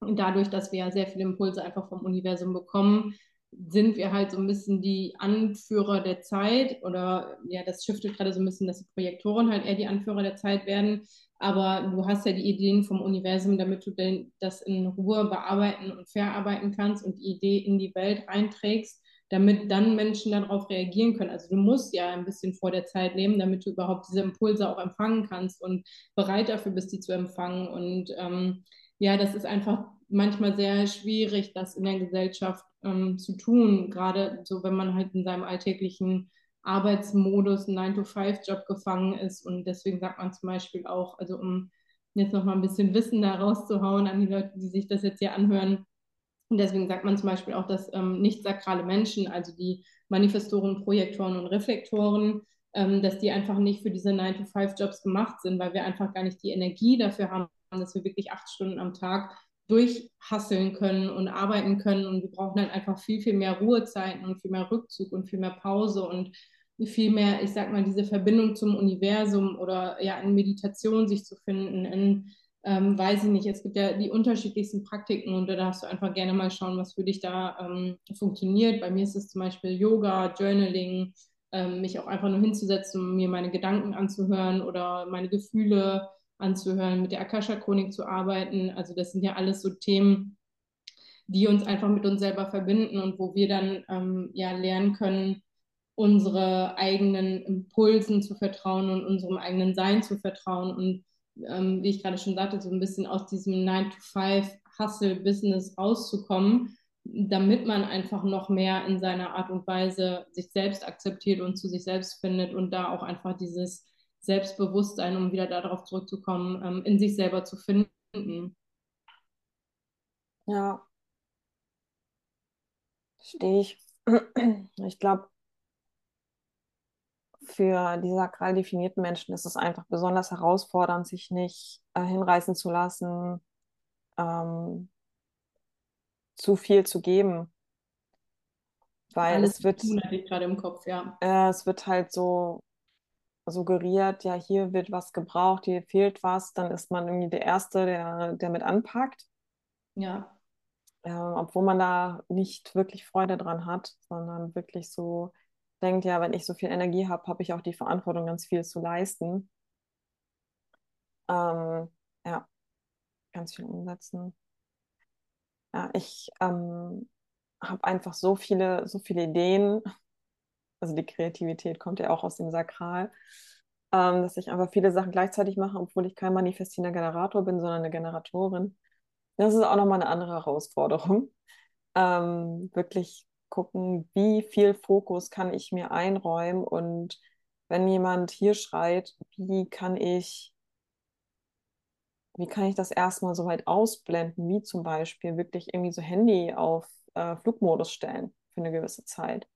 dadurch, dass wir ja sehr viele Impulse einfach vom Universum bekommen, sind wir halt so ein bisschen die Anführer der Zeit oder ja, das shiftet gerade so ein bisschen, dass die Projektoren halt eher die Anführer der Zeit werden. Aber du hast ja die Ideen vom Universum, damit du denn das in Ruhe bearbeiten und verarbeiten kannst und die Idee in die Welt reinträgst, damit dann Menschen darauf reagieren können. Also du musst ja ein bisschen vor der Zeit leben, damit du überhaupt diese Impulse auch empfangen kannst und bereit dafür bist, die zu empfangen. Und ähm, ja, das ist einfach manchmal sehr schwierig, das in der Gesellschaft ähm, zu tun, gerade so, wenn man halt in seinem alltäglichen Arbeitsmodus, 9-to-5-Job gefangen ist. Und deswegen sagt man zum Beispiel auch, also um jetzt nochmal ein bisschen Wissen da rauszuhauen an die Leute, die sich das jetzt hier anhören. Und deswegen sagt man zum Beispiel auch, dass ähm, nicht sakrale Menschen, also die Manifestoren, Projektoren und Reflektoren, ähm, dass die einfach nicht für diese 9-to-5-Jobs gemacht sind, weil wir einfach gar nicht die Energie dafür haben, dass wir wirklich acht Stunden am Tag durchhasseln können und arbeiten können. Und wir brauchen dann einfach viel, viel mehr Ruhezeiten und viel mehr Rückzug und viel mehr Pause und viel mehr, ich sag mal, diese Verbindung zum Universum oder ja in Meditation sich zu finden, in, ähm, weiß ich nicht, es gibt ja die unterschiedlichsten Praktiken und da darfst du einfach gerne mal schauen, was für dich da ähm, funktioniert. Bei mir ist es zum Beispiel Yoga, Journaling, ähm, mich auch einfach nur hinzusetzen, mir meine Gedanken anzuhören oder meine Gefühle anzuhören, mit der Akasha-Chronik zu arbeiten. Also das sind ja alles so Themen, die uns einfach mit uns selber verbinden und wo wir dann ähm, ja lernen können, unsere eigenen Impulsen zu vertrauen und unserem eigenen Sein zu vertrauen und ähm, wie ich gerade schon sagte, so ein bisschen aus diesem 9-to-5-Hustle-Business rauszukommen, damit man einfach noch mehr in seiner Art und Weise sich selbst akzeptiert und zu sich selbst findet und da auch einfach dieses Selbstbewusstsein, um wieder darauf zurückzukommen, ähm, in sich selber zu finden. Ja, stehe ich. Ich glaube, für die sakral definierten Menschen ist es einfach besonders herausfordernd, sich nicht äh, hinreißen zu lassen, ähm, zu viel zu geben. Weil Alles es wird, tun ich gerade im Kopf, ja. äh, es wird halt so suggeriert, ja, hier wird was gebraucht, hier fehlt was, dann ist man irgendwie der Erste, der, der mit anpackt, Ja, äh, obwohl man da nicht wirklich Freude dran hat, sondern wirklich so denkt, ja, wenn ich so viel Energie habe, habe ich auch die Verantwortung, ganz viel zu leisten. Ähm, ja, ganz viel umsetzen. Ja, ich ähm, habe einfach so viele, so viele Ideen. Also die Kreativität kommt ja auch aus dem Sakral, ähm, dass ich einfach viele Sachen gleichzeitig mache, obwohl ich kein manifestierender Generator bin, sondern eine Generatorin. Das ist auch nochmal eine andere Herausforderung. Ähm, wirklich gucken, wie viel Fokus kann ich mir einräumen und wenn jemand hier schreit, wie kann ich wie kann ich das erstmal so weit ausblenden, wie zum Beispiel wirklich irgendwie so Handy auf äh, Flugmodus stellen für eine gewisse Zeit.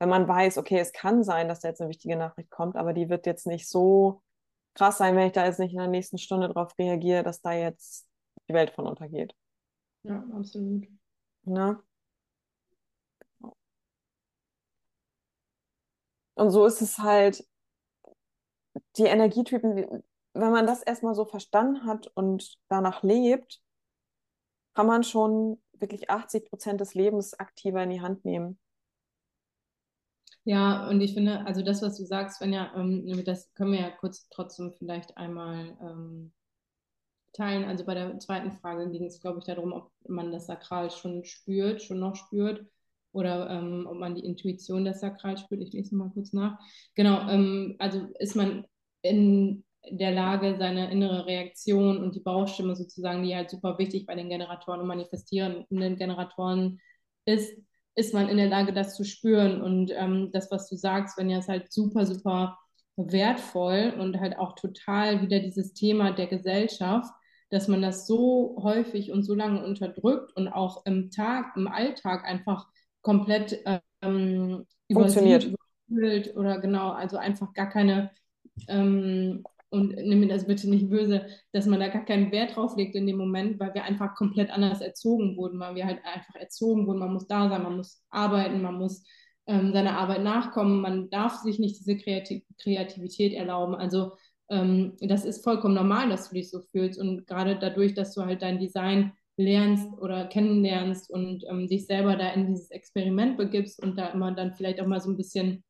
Wenn man weiß, okay, es kann sein, dass da jetzt eine wichtige Nachricht kommt, aber die wird jetzt nicht so krass sein, wenn ich da jetzt nicht in der nächsten Stunde darauf reagiere, dass da jetzt die Welt von untergeht. ja, absolut. Ne? Und so ist es halt, die Energietypen, wenn man das erstmal so verstanden hat und danach lebt, kann man schon wirklich 80 Prozent des Lebens aktiver in die Hand nehmen. Ja, und ich finde, also das, was du sagst, Svenja, ähm, das können wir ja kurz trotzdem vielleicht einmal ähm, teilen. Also bei der zweiten Frage ging es, glaube ich, darum, ob man das Sakral schon spürt, schon noch spürt oder ähm, ob man die Intuition des Sakral spürt. Ich lese mal kurz nach. Genau, ähm, also ist man in der Lage, seine innere Reaktion und die Bauchstimme sozusagen, die halt super wichtig bei den Generatoren und manifestierenden Generatoren ist, ist man in der Lage, das zu spüren. Und ähm, das, was du sagst, wenn ja, ist halt super, super wertvoll und halt auch total wieder dieses Thema der Gesellschaft, dass man das so häufig und so lange unterdrückt und auch im Tag, im Alltag einfach komplett ähm, Funktioniert. oder genau, also einfach gar keine ähm, und nimm mir das bitte nicht böse, dass man da gar keinen Wert drauf legt in dem Moment, weil wir einfach komplett anders erzogen wurden, weil wir halt einfach erzogen wurden, man muss da sein, man muss arbeiten, man muss ähm, seiner Arbeit nachkommen, man darf sich nicht diese Kreativ Kreativität erlauben. Also ähm, das ist vollkommen normal, dass du dich so fühlst. Und gerade dadurch, dass du halt dein Design lernst oder kennenlernst und ähm, dich selber da in dieses Experiment begibst und da immer dann vielleicht auch mal so ein bisschen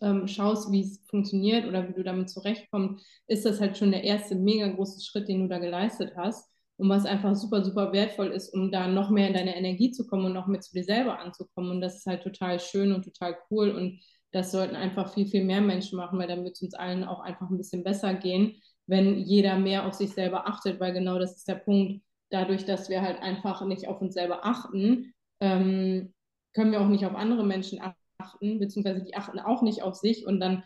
ähm, schaust, wie es funktioniert oder wie du damit zurechtkommst, ist das halt schon der erste mega große Schritt, den du da geleistet hast. Und was einfach super, super wertvoll ist, um da noch mehr in deine Energie zu kommen und noch mehr zu dir selber anzukommen. Und das ist halt total schön und total cool. Und das sollten einfach viel, viel mehr Menschen machen, weil dann wird es uns allen auch einfach ein bisschen besser gehen, wenn jeder mehr auf sich selber achtet, weil genau das ist der Punkt. Dadurch, dass wir halt einfach nicht auf uns selber achten, ähm, können wir auch nicht auf andere Menschen achten achten, beziehungsweise die achten auch nicht auf sich und dann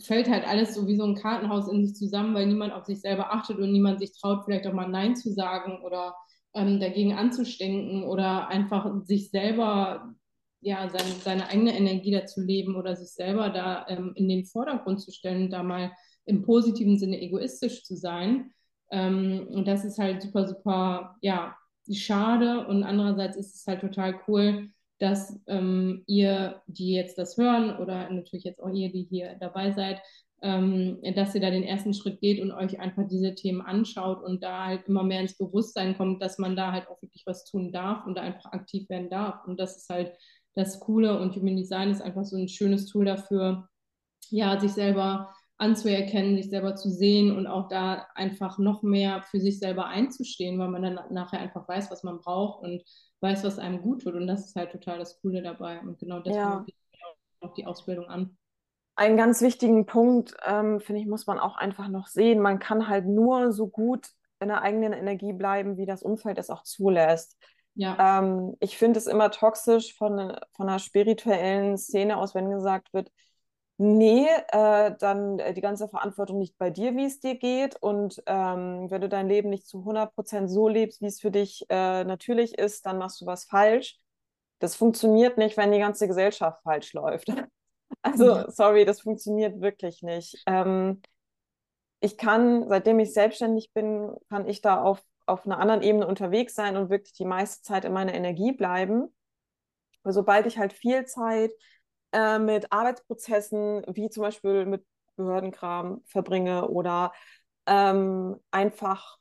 fällt halt alles so wie so ein Kartenhaus in sich zusammen, weil niemand auf sich selber achtet und niemand sich traut, vielleicht auch mal Nein zu sagen oder ähm, dagegen anzustinken oder einfach sich selber, ja, seine, seine eigene Energie dazu leben oder sich selber da ähm, in den Vordergrund zu stellen und da mal im positiven Sinne egoistisch zu sein. Ähm, und das ist halt super, super, ja, schade und andererseits ist es halt total cool, dass ähm, ihr, die jetzt das hören oder natürlich jetzt auch ihr, die hier dabei seid, ähm, dass ihr da den ersten Schritt geht und euch einfach diese Themen anschaut und da halt immer mehr ins Bewusstsein kommt, dass man da halt auch wirklich was tun darf und da einfach aktiv werden darf. Und das ist halt das Coole und Human Design ist einfach so ein schönes Tool dafür, ja, sich selber anzuerkennen, sich selber zu sehen und auch da einfach noch mehr für sich selber einzustehen, weil man dann nachher einfach weiß, was man braucht und weiß, was einem gut tut. Und das ist halt total das Coole dabei. Und genau deswegen Ja. auch die Ausbildung an. Einen ganz wichtigen Punkt, ähm, finde ich, muss man auch einfach noch sehen. Man kann halt nur so gut in der eigenen Energie bleiben, wie das Umfeld es auch zulässt. Ja, Ähm, ich finde es immer toxisch von, von einer spirituellen Szene aus, wenn gesagt wird, nee, äh, dann äh, die ganze Verantwortung nicht bei dir, wie es dir geht. Und ähm, wenn du dein Leben nicht zu 100% so lebst, wie es für dich äh, natürlich ist, dann machst du was falsch. Das funktioniert nicht, wenn die ganze Gesellschaft falsch läuft. Also, sorry, das funktioniert wirklich nicht. Ähm, ich kann, seitdem ich selbstständig bin, kann ich da auf, auf einer anderen Ebene unterwegs sein und wirklich die meiste Zeit in meiner Energie bleiben. Sobald ich halt viel Zeit äh, mit Arbeitsprozessen, wie zum Beispiel mit Behördenkram verbringe oder ähm, einfach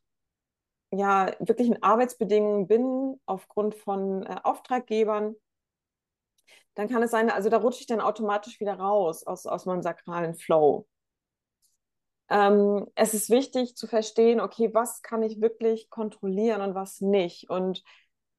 ja wirklich in Arbeitsbedingungen bin aufgrund von äh, Auftraggebern, dann kann es sein, also da rutsche ich dann automatisch wieder raus aus, aus meinem sakralen Flow. Ähm, es ist wichtig zu verstehen, okay, was kann ich wirklich kontrollieren und was nicht. Und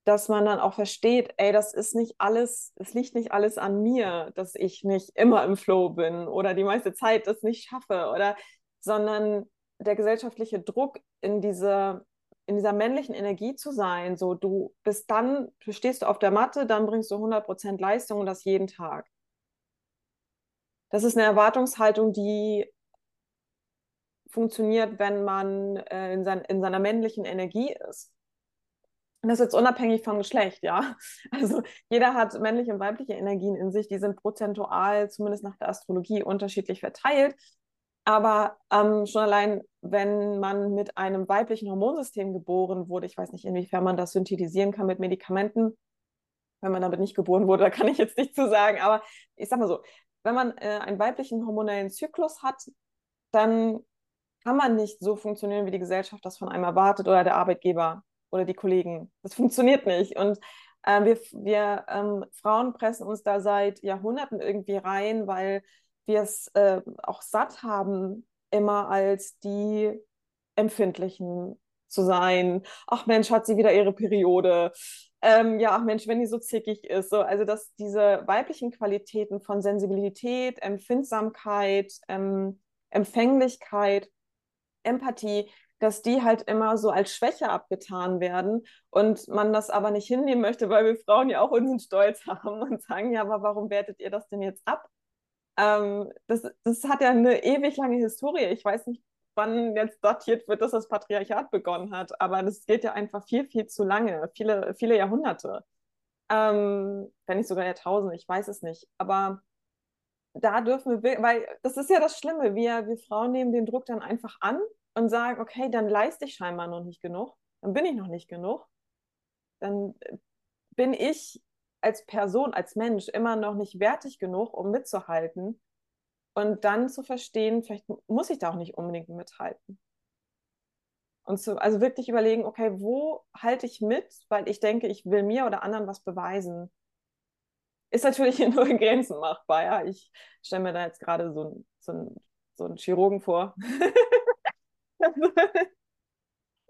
dass man dann auch versteht, ey, das ist nicht alles, es liegt nicht alles an mir, dass ich nicht immer im Flow bin oder die meiste Zeit das nicht schaffe oder, sondern der gesellschaftliche Druck in diese, in dieser männlichen Energie zu sein, so du bist dann, du stehst auf der Matte, dann bringst du 100% Leistung und das jeden Tag. Das ist eine Erwartungshaltung, die funktioniert, wenn man äh, in, sein, in seiner männlichen Energie ist. Und das ist jetzt unabhängig vom Geschlecht, ja. Also jeder hat männliche und weibliche Energien in sich, die sind prozentual, zumindest nach der Astrologie, unterschiedlich verteilt. Aber ähm, schon allein, wenn man mit einem weiblichen Hormonsystem geboren wurde, ich weiß nicht, inwiefern man das synthetisieren kann mit Medikamenten, wenn man damit nicht geboren wurde, da kann ich jetzt nicht zu sagen. Aber ich sag mal so, wenn man äh, einen weiblichen hormonellen Zyklus hat, dann kann man nicht so funktionieren, wie die Gesellschaft das von einem erwartet oder der Arbeitgeber oder die Kollegen. Das funktioniert nicht. Und äh, wir, wir ähm, Frauen pressen uns da seit Jahrhunderten irgendwie rein, weil wir es äh, auch satt haben, immer als die Empfindlichen zu sein. Ach Mensch, hat sie wieder ihre Periode. Ähm, ja, ach Mensch, wenn die so zickig ist. So, also, dass diese weiblichen Qualitäten von Sensibilität, Empfindsamkeit, ähm, Empfänglichkeit, Empathie, dass die halt immer so als Schwäche abgetan werden und man das aber nicht hinnehmen möchte, weil wir Frauen ja auch unseren Stolz haben und sagen, ja, aber warum wertet ihr das denn jetzt ab? Ähm, das, das hat ja eine ewig lange Historie. Ich weiß nicht, wann jetzt datiert wird, dass das Patriarchat begonnen hat, aber das geht ja einfach viel, viel zu lange, viele, viele Jahrhunderte. Ähm, wenn nicht sogar Jahrtausende, ich weiß es nicht. Aber da dürfen wir, weil das ist ja das Schlimme, wir, wir Frauen nehmen den Druck dann einfach an und sagen, okay, dann leiste ich scheinbar noch nicht genug, dann bin ich noch nicht genug, dann bin ich als Person, als Mensch immer noch nicht wertig genug, um mitzuhalten und dann zu verstehen, vielleicht muss ich da auch nicht unbedingt mithalten. Und zu, also wirklich überlegen, okay, wo halte ich mit, weil ich denke, ich will mir oder anderen was beweisen. Ist natürlich nur in Grenzen machbar, ja. Ich stelle mir da jetzt gerade so, so, so einen Chirurgen vor.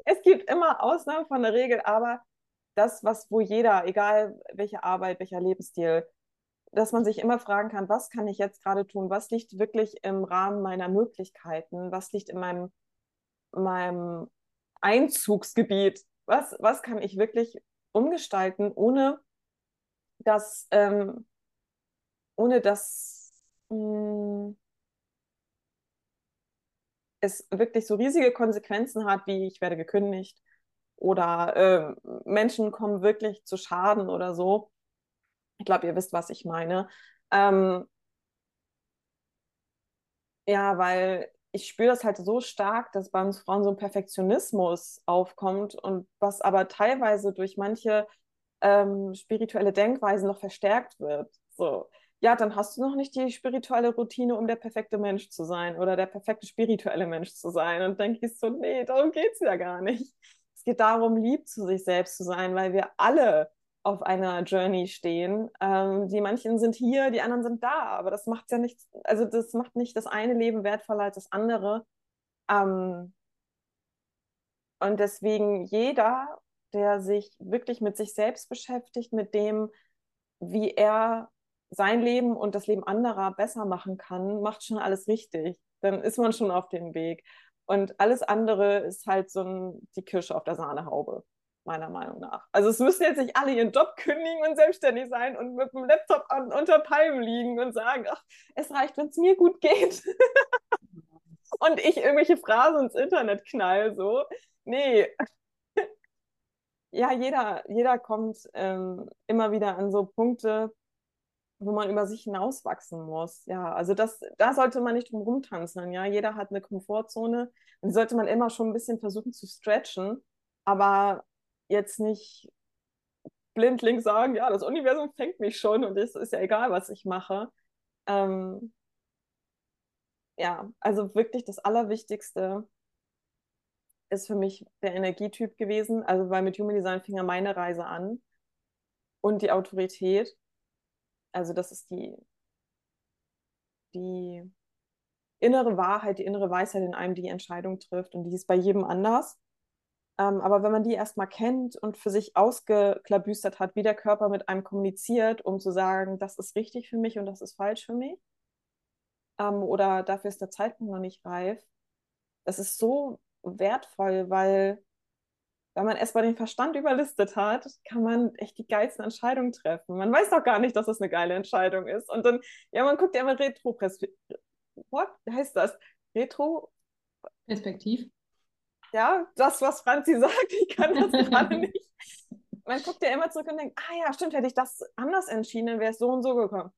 es gibt immer Ausnahmen von der Regel, aber das, was wo jeder, egal welche Arbeit, welcher Lebensstil, dass man sich immer fragen kann, was kann ich jetzt gerade tun? Was liegt wirklich im Rahmen meiner Möglichkeiten? Was liegt in meinem, meinem Einzugsgebiet? Was, was kann ich wirklich umgestalten, ohne dass, ähm, ohne dass mh, hm, es wirklich so riesige Konsequenzen hat, wie ich werde gekündigt oder äh, Menschen kommen wirklich zu Schaden oder so. Ich glaube, ihr wisst, was ich meine. Ähm, ja, weil ich spüre das halt so stark, dass bei uns Frauen so ein Perfektionismus aufkommt und was aber teilweise durch manche ähm, spirituelle Denkweisen noch verstärkt wird. So, ja, dann hast du noch nicht die spirituelle Routine, um der perfekte Mensch zu sein oder der perfekte spirituelle Mensch zu sein. Und dann gehst du, nee, darum geht es ja gar nicht. Es geht darum, lieb zu sich selbst zu sein, weil wir alle auf einer Journey stehen. Ähm, die manchen sind hier, die anderen sind da, aber das macht ja nicht, also das macht nicht das eine Leben wertvoller als das andere. Ähm, und deswegen jeder, der sich wirklich mit sich selbst beschäftigt, mit dem, wie er sein Leben und das Leben anderer besser machen kann, macht schon alles richtig. Dann ist man schon auf dem Weg. Und alles andere ist halt so ein, die Kirsche auf der Sahnehaube, meiner Meinung nach. Also es müssen jetzt nicht alle ihren Job kündigen und selbstständig sein und mit dem Laptop an, unter Palmen liegen und sagen, ach, es reicht, wenn es mir gut geht. und ich irgendwelche Phrasen ins Internet knall, so. Nee. ja, jeder, jeder kommt ähm, immer wieder an so Punkte, wo man über sich hinauswachsen muss. Ja, also das, da sollte man nicht drum rumtanzen. Ja, jeder hat eine Komfortzone und die sollte man immer schon ein bisschen versuchen zu stretchen, aber jetzt nicht blindlings sagen, ja, das Universum fängt mich schon und es ist ja egal, was ich mache. Ähm, ja, also wirklich das Allerwichtigste ist für mich der Energietyp gewesen. Also weil mit Human Design fing ja meine Reise an und die Autorität. Also das ist die, die innere Wahrheit, die innere Weisheit in einem, die Entscheidung trifft. Und die ist bei jedem anders. Ähm, aber wenn man die erstmal kennt und für sich ausgeklabüstert hat, wie der Körper mit einem kommuniziert, um zu sagen, das ist richtig für mich und das ist falsch für mich, ähm, oder dafür ist der Zeitpunkt noch nicht reif, das ist so wertvoll, weil wenn man erstmal den Verstand überlistet hat, kann man echt die geilsten Entscheidungen treffen. Man weiß doch gar nicht, dass das eine geile Entscheidung ist. Und dann, ja, man guckt ja immer retro What heißt das? Retro Perspektiv. Ja, das, was Franzi sagt, ich kann das gerade nicht. Man guckt ja immer zurück und denkt, ah ja, stimmt, hätte ich das anders entschieden, dann wäre es so und so gekommen.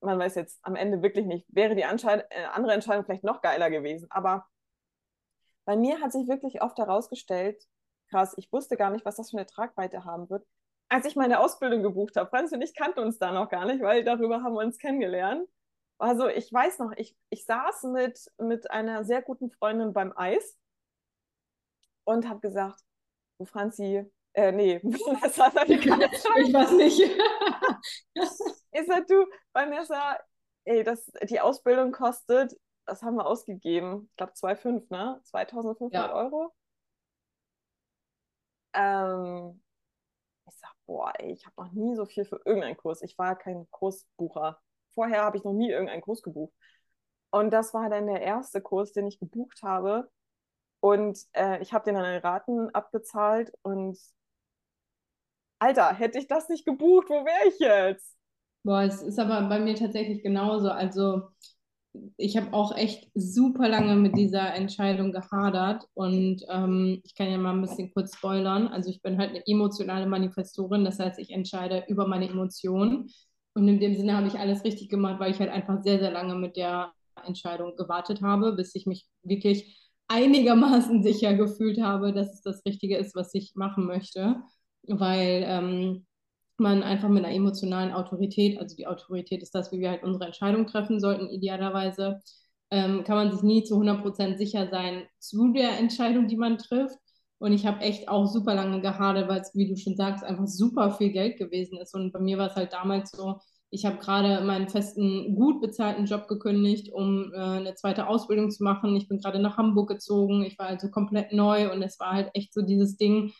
Man weiß jetzt am Ende wirklich nicht, wäre die Anscheid äh, andere Entscheidung vielleicht noch geiler gewesen. Aber bei mir hat sich wirklich oft herausgestellt, krass, ich wusste gar nicht, was das für eine Tragweite haben wird. Als ich meine Ausbildung gebucht habe, Franz und ich kannten uns da noch gar nicht, weil darüber haben wir uns kennengelernt. Also ich weiß noch, ich, ich saß mit, mit einer sehr guten Freundin beim Eis und habe gesagt, du Franzi, äh, nee, Vanessa, ich weiß nicht. ich sag, du, Vanessa, ey, das, die Ausbildung kostet was haben wir ausgegeben? Ich glaube 2,5, ne? 2500 ja. Euro. Ähm, ich sag, boah, ey, ich habe noch nie so viel für irgendeinen Kurs. Ich war kein Kursbucher. Vorher habe ich noch nie irgendeinen Kurs gebucht. Und das war dann der erste Kurs, den ich gebucht habe. Und äh, ich habe den dann in Raten abbezahlt. Und Alter, hätte ich das nicht gebucht, wo wäre ich jetzt? Boah, es ist aber bei mir tatsächlich genauso. Also ich habe auch echt super lange mit dieser Entscheidung gehadert und ähm, ich kann ja mal ein bisschen kurz spoilern. Also ich bin halt eine emotionale Manifestorin, das heißt, ich entscheide über meine Emotionen und in dem Sinne habe ich alles richtig gemacht, weil ich halt einfach sehr, sehr lange mit der Entscheidung gewartet habe, bis ich mich wirklich einigermaßen sicher gefühlt habe, dass es das Richtige ist, was ich machen möchte, weil ähm, man einfach mit einer emotionalen Autorität, also die Autorität ist das, wie wir halt unsere Entscheidung treffen sollten, idealerweise, ähm, kann man sich nie zu 100% sicher sein zu der Entscheidung, die man trifft. Und ich habe echt auch super lange gehadert, weil es, wie du schon sagst, einfach super viel Geld gewesen ist. Und bei mir war es halt damals so, ich habe gerade meinen festen, gut bezahlten Job gekündigt, um äh, eine zweite Ausbildung zu machen. Ich bin gerade nach Hamburg gezogen. Ich war also komplett neu und es war halt echt so dieses Ding,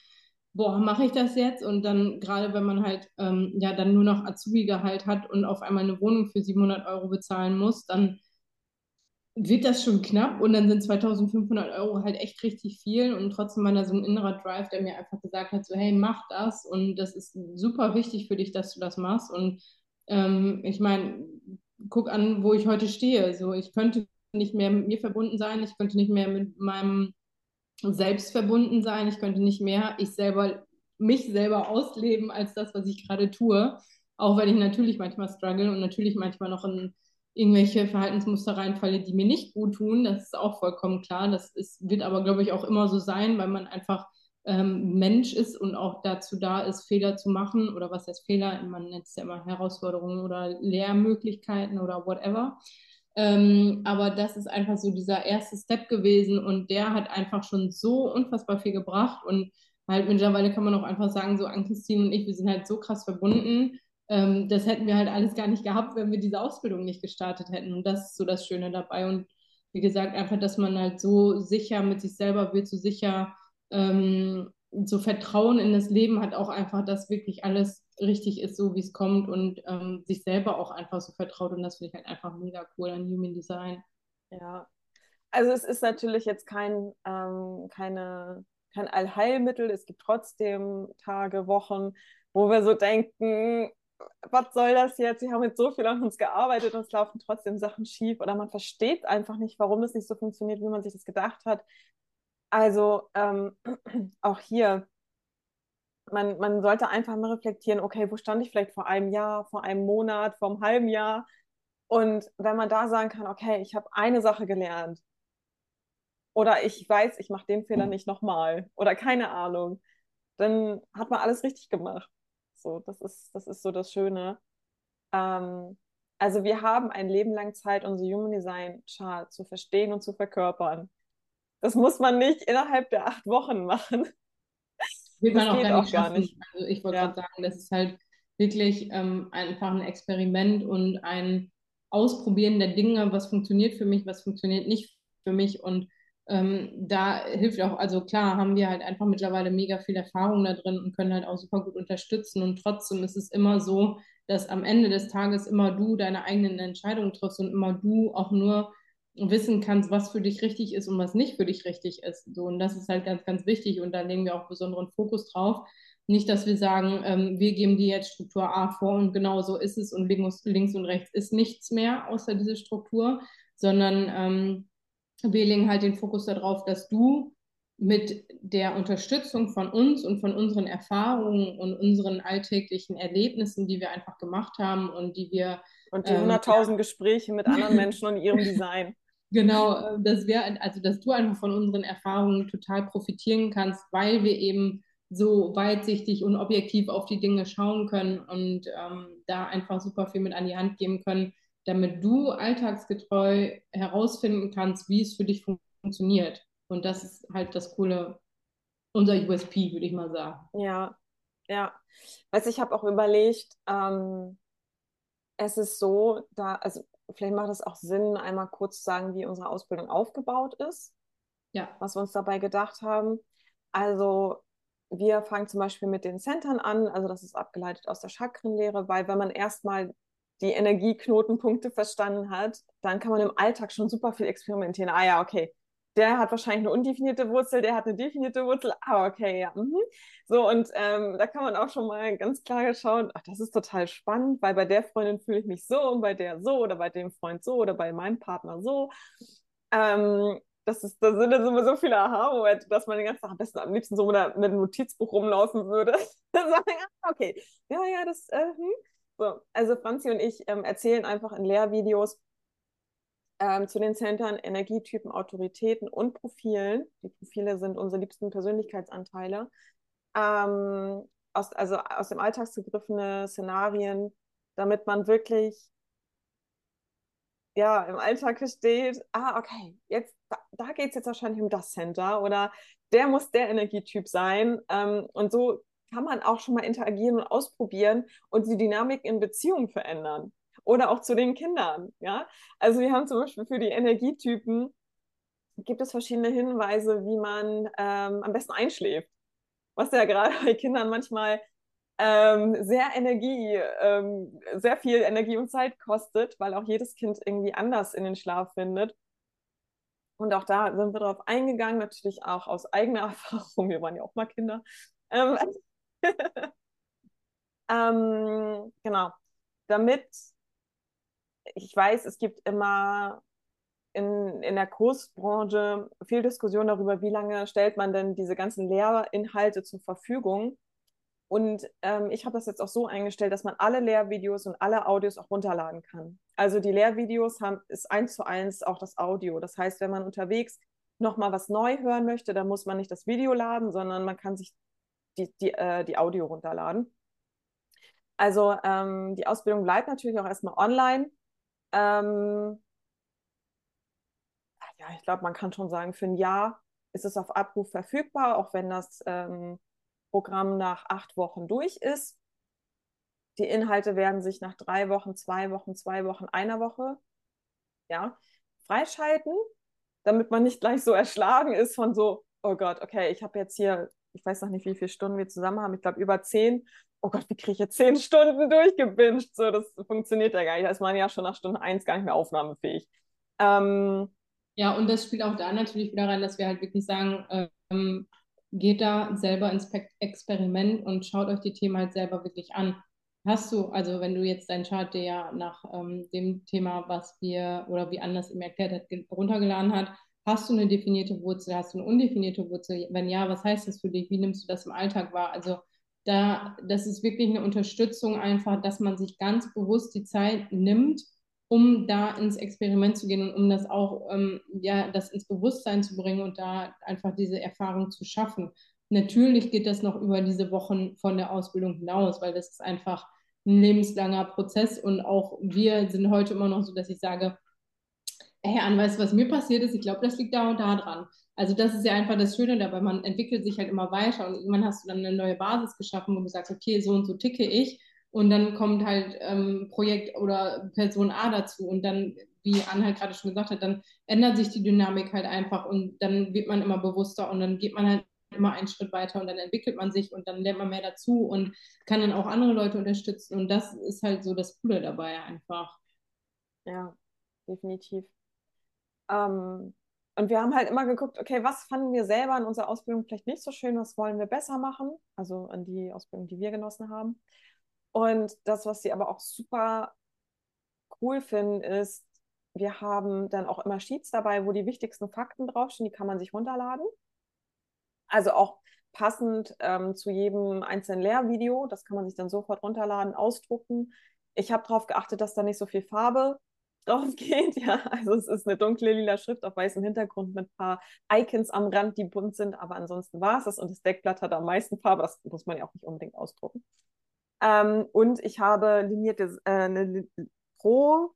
boah, mache ich das jetzt? Und dann, gerade wenn man halt ähm, ja dann nur noch Azubi-Gehalt hat und auf einmal eine Wohnung für 700 Euro bezahlen muss, dann wird das schon knapp und dann sind 2500 Euro halt echt richtig viel. Und trotzdem war da so ein innerer Drive, der mir einfach gesagt hat, so hey, mach das. Und das ist super wichtig für dich, dass du das machst. Und ähm, ich meine, guck an, wo ich heute stehe, so ich könnte nicht mehr mit mir verbunden sein, ich könnte nicht mehr mit meinem selbst verbunden sein. Ich könnte nicht mehr ich selber, mich selber ausleben als das, was ich gerade tue. Auch wenn ich natürlich manchmal struggle und natürlich manchmal noch in irgendwelche Verhaltensmuster reinfalle, die mir nicht gut tun. Das ist auch vollkommen klar. Das ist, wird aber, glaube ich, auch immer so sein, weil man einfach ähm, Mensch ist und auch dazu da ist, Fehler zu machen. Oder was heißt Fehler? Man nennt es ja immer Herausforderungen oder Lehrmöglichkeiten oder whatever. Ähm, aber das ist einfach so dieser erste Step gewesen und der hat einfach schon so unfassbar viel gebracht und halt mittlerweile kann man auch einfach sagen, so Ann-Christine und ich, wir sind halt so krass verbunden. Ähm, das hätten wir halt alles gar nicht gehabt, wenn wir diese Ausbildung nicht gestartet hätten. Und das ist so das Schöne dabei. Und wie gesagt, einfach, dass man halt so sicher mit sich selber wird, so sicher ähm, so Vertrauen in das Leben hat auch einfach, dass wirklich alles richtig ist, so wie es kommt und ähm, sich selber auch einfach so vertraut. Und das finde ich halt einfach mega cool an Human Design. Ja, also es ist natürlich jetzt kein, ähm, keine, kein Allheilmittel. Es gibt trotzdem Tage, Wochen, wo wir so denken, was soll das jetzt? Wir haben jetzt so viel an uns gearbeitet und es laufen trotzdem Sachen schief oder man versteht einfach nicht, warum es nicht so funktioniert, wie man sich das gedacht hat. Also ähm, auch hier, man, man sollte einfach mal reflektieren, okay, wo stand ich vielleicht vor einem Jahr, vor einem Monat, vor einem halben Jahr? Und wenn man da sagen kann, okay, ich habe eine Sache gelernt oder ich weiß, ich mache den Fehler nicht nochmal oder keine Ahnung, dann hat man alles richtig gemacht. So, das ist, das ist so das Schöne. Ähm, also wir haben ein Leben lang Zeit, unsere Human Design Chart zu verstehen und zu verkörpern. Das muss man nicht innerhalb der acht Wochen machen. Wird man auch gar nicht auch gar nicht. Also ich wollte ja. gerade sagen, das ist halt wirklich ähm, einfach ein Experiment und ein Ausprobieren der Dinge, was funktioniert für mich, was funktioniert nicht für mich. Und ähm, da hilft auch, also klar, haben wir halt einfach mittlerweile mega viel Erfahrung da drin und können halt auch super gut unterstützen. Und trotzdem ist es immer so, dass am Ende des Tages immer du deine eigenen Entscheidungen triffst und immer du auch nur wissen kannst, was für dich richtig ist und was nicht für dich richtig ist. So, und das ist halt ganz, ganz wichtig und da legen wir auch besonderen Fokus drauf. Nicht, dass wir sagen, ähm, wir geben dir jetzt Struktur A vor und genau so ist es und links, links und rechts ist nichts mehr außer diese Struktur, sondern ähm, wir legen halt den Fokus darauf, dass du mit der Unterstützung von uns und von unseren Erfahrungen und unseren alltäglichen Erlebnissen, die wir einfach gemacht haben und die wir. Und die 100.000 ähm, Gespräche mit anderen Menschen und ihrem Design. Genau, äh, dass wir, also dass du einfach von unseren Erfahrungen total profitieren kannst, weil wir eben so weitsichtig und objektiv auf die Dinge schauen können und ähm, da einfach super viel mit an die Hand geben können, damit du alltagsgetreu herausfinden kannst, wie es für dich fun funktioniert. Und das ist halt das coole, unser USP, würde ich mal sagen. Ja, ja. Weißt ich habe auch überlegt, ähm, es ist so, da, also vielleicht macht es auch Sinn, einmal kurz zu sagen, wie unsere Ausbildung aufgebaut ist. Ja. Was wir uns dabei gedacht haben. Also wir fangen zum Beispiel mit den Centern an, also das ist abgeleitet aus der Chakrenlehre, weil wenn man erstmal die Energieknotenpunkte verstanden hat, dann kann man im Alltag schon super viel experimentieren. Ah ja, okay, der hat wahrscheinlich eine undefinierte Wurzel, der hat eine definierte Wurzel. Ah, okay, ja. Mhm. So, und ähm, da kann man auch schon mal ganz klar schauen, ach, das ist total spannend, weil bei der Freundin fühle ich mich so und bei der so oder bei dem Freund so oder bei meinem Partner so. Ähm, das ist, da sind immer so viele Aha-Momente, dass man den ganzen Tag am besten am liebsten so mit, einem Notizbuch rumlaufen würde. okay, ja, ja, das, äh, hm. so. Also Franzi und ich ähm, erzählen einfach in Lehrvideos ähm, zu den Centern Energietypen, Autoritäten und Profilen. Die Profile sind unsere liebsten Persönlichkeitsanteile. Ähm, aus, also aus dem Alltag gegriffene Szenarien, damit man wirklich ja, im Alltag versteht, ah, okay, jetzt, da, da geht es jetzt wahrscheinlich um das Center oder der muss der Energietyp sein. Ähm, und so kann man auch schon mal interagieren und ausprobieren und die Dynamik in Beziehungen verändern. Oder auch zu den Kindern. Ja? Also wir haben zum Beispiel für die Energietypen gibt es verschiedene Hinweise, wie man ähm, am besten einschläft. Was ja gerade bei Kindern manchmal ähm, sehr Energie, ähm, sehr viel Energie und Zeit kostet, weil auch jedes Kind irgendwie anders in den Schlaf findet. Und auch da sind wir darauf eingegangen, natürlich auch aus eigener Erfahrung. Wir waren ja auch mal Kinder. Ähm, ähm, genau. Damit ich weiß, es gibt immer in, in der Kursbranche viel Diskussion darüber, wie lange stellt man denn diese ganzen Lehrinhalte zur Verfügung. Und ähm, ich habe das jetzt auch so eingestellt, dass man alle Lehrvideos und alle Audios auch runterladen kann. Also die Lehrvideos haben, ist eins zu eins auch das Audio. Das heißt, wenn man unterwegs nochmal was neu hören möchte, dann muss man nicht das Video laden, sondern man kann sich die, die, äh, die Audio runterladen. Also ähm, die Ausbildung bleibt natürlich auch erstmal online. Ähm, ja, ich glaube, man kann schon sagen, für ein Jahr ist es auf Abruf verfügbar, auch wenn das ähm, Programm nach acht Wochen durch ist. Die Inhalte werden sich nach drei Wochen, zwei Wochen, zwei Wochen, einer Woche ja, freischalten, damit man nicht gleich so erschlagen ist von so, oh Gott, okay, ich habe jetzt hier, ich weiß noch nicht, wie viele Stunden wir zusammen haben, ich glaube über zehn. Oh Gott, wie kriege ich jetzt zehn Stunden durchgebinged? So, das funktioniert ja gar nicht. Da ist man ja schon nach Stunde eins gar nicht mehr aufnahmefähig. Ähm, ja, und das spielt auch da natürlich wieder rein, dass wir halt wirklich sagen, ähm, geht da selber ins Experiment und schaut euch die Themen halt selber wirklich an. Hast du, also wenn du jetzt dein Chart dir ja nach ähm, dem Thema, was wir oder wie anders ihm erklärt hat, runtergeladen hat, hast du eine definierte Wurzel, hast du eine undefinierte Wurzel? Wenn ja, was heißt das für dich? Wie nimmst du das im Alltag wahr? Also da, das ist wirklich eine Unterstützung einfach, dass man sich ganz bewusst die Zeit nimmt, um da ins Experiment zu gehen und um das auch, ähm, ja, das ins Bewusstsein zu bringen und da einfach diese Erfahrung zu schaffen. natürlich geht das noch über diese Wochen von der Ausbildung hinaus, weil das ist einfach ein lebenslanger Prozess und auch wir sind heute immer noch so, dass ich sage, hey, an, weißt du, was mir passiert ist? Ich glaube, das liegt da und da dran. Also das ist ja einfach das Schöne dabei, man entwickelt sich halt immer weiter und irgendwann hast du dann eine neue Basis geschaffen, wo du sagst, okay, so und so ticke ich und dann kommt halt ähm, Projekt oder Person A dazu und dann, wie Anne halt gerade schon gesagt hat, dann ändert sich die Dynamik halt einfach und dann wird man immer bewusster und dann geht man halt immer einen Schritt weiter und dann entwickelt man sich und dann lernt man mehr dazu und kann dann auch andere Leute unterstützen und das ist halt so das Coole dabei einfach. Ja, definitiv. Ähm, und wir haben halt immer geguckt, okay, was fanden wir selber in unserer Ausbildung vielleicht nicht so schön, was wollen wir besser machen, also an die Ausbildung, die wir genossen haben. Und das, was sie aber auch super cool finden, ist, wir haben dann auch immer Sheets dabei, wo die wichtigsten Fakten draufstehen, die kann man sich runterladen. Also auch passend ähm, zu jedem einzelnen Lehrvideo. Das kann man sich dann sofort runterladen, ausdrucken. Ich habe darauf geachtet, dass da nicht so viel Farbe drauf geht. Ja, also es ist eine dunkle lila Schrift auf weißem Hintergrund mit ein paar Icons am Rand, die bunt sind, aber ansonsten war es das. Und das Deckblatt hat am meisten Farbe. Das muss man ja auch nicht unbedingt ausdrucken. Ähm, und ich habe linierte, äh, eine, pro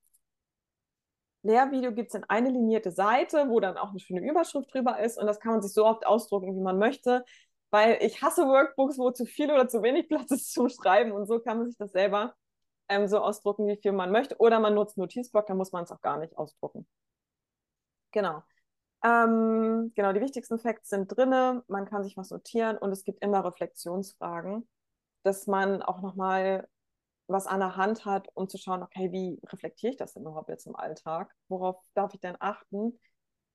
Lehrvideo gibt es dann eine linierte Seite, wo dann auch eine schöne Überschrift drüber ist und das kann man sich so oft ausdrucken, wie man möchte, weil ich hasse Workbooks, wo zu viel oder zu wenig Platz ist zum Schreiben und so kann man sich das selber ähm, so ausdrucken, wie viel man möchte oder man nutzt Notizblock, dann muss man es auch gar nicht ausdrucken. Genau. Ähm, genau, die wichtigsten Facts sind drin, man kann sich was notieren und es gibt immer Reflexionsfragen, dass man auch nochmal was an der Hand hat, um zu schauen, okay, wie reflektiere ich das denn überhaupt jetzt im Alltag? Worauf darf ich denn achten?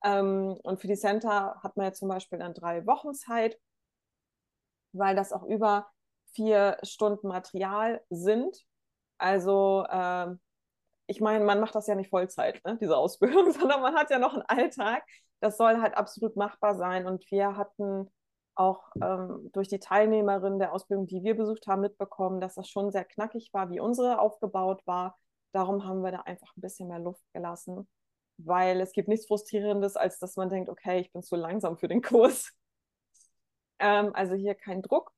Ähm, und für die Center hat man jetzt zum Beispiel dann drei Wochen Zeit, weil das auch über vier Stunden Material sind. Also äh, ich meine, man macht das ja nicht Vollzeit, ne, diese Ausbildung, sondern man hat ja noch einen Alltag. Das soll halt absolut machbar sein. Und wir hatten auch ähm, durch die Teilnehmerinnen der Ausbildung, die wir besucht haben, mitbekommen, dass das schon sehr knackig war, wie unsere aufgebaut war. Darum haben wir da einfach ein bisschen mehr Luft gelassen, weil es gibt nichts Frustrierendes, als dass man denkt, okay, ich bin zu langsam für den Kurs. Ähm, also hier kein Druck.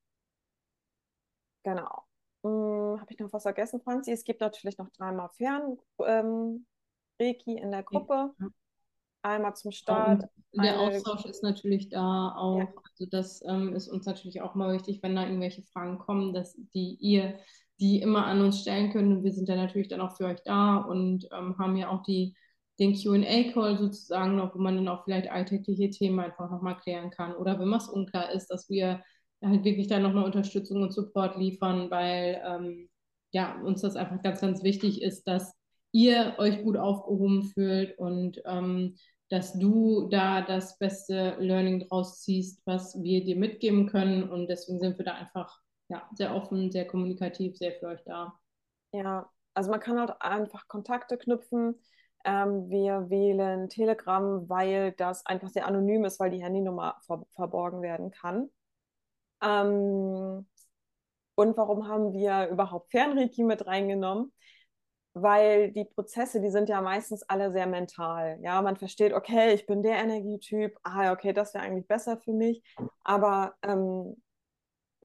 Genau. Hm, Habe ich noch was vergessen, Franzi? Es gibt natürlich noch dreimal Fern ähm, Reiki in der Gruppe. Ja einmal zum Start. Und der Austausch ist natürlich da auch. Ja. Also das ähm, ist uns natürlich auch mal wichtig, wenn da irgendwelche Fragen kommen, dass die ihr die immer an uns stellen könnt. Und wir sind dann natürlich dann auch für euch da und ähm, haben ja auch die, den QA-Call sozusagen noch, wo man dann auch vielleicht alltägliche Themen einfach nochmal klären kann. Oder wenn was unklar ist, dass wir halt wirklich dann nochmal Unterstützung und Support liefern, weil ähm, ja, uns das einfach ganz, ganz wichtig ist, dass ihr euch gut aufgehoben fühlt und ähm, dass du da das beste Learning draus ziehst, was wir dir mitgeben können. Und deswegen sind wir da einfach ja, sehr offen, sehr kommunikativ, sehr für euch da. Ja, also man kann halt einfach Kontakte knüpfen. Ähm, wir wählen Telegram, weil das einfach sehr anonym ist, weil die Handynummer ver verborgen werden kann. Ähm, und warum haben wir überhaupt Fernreiki mit reingenommen? weil die Prozesse, die sind ja meistens alle sehr mental. Ja, man versteht, okay, ich bin der Energietyp, ah, okay, das wäre eigentlich besser für mich. Aber ähm,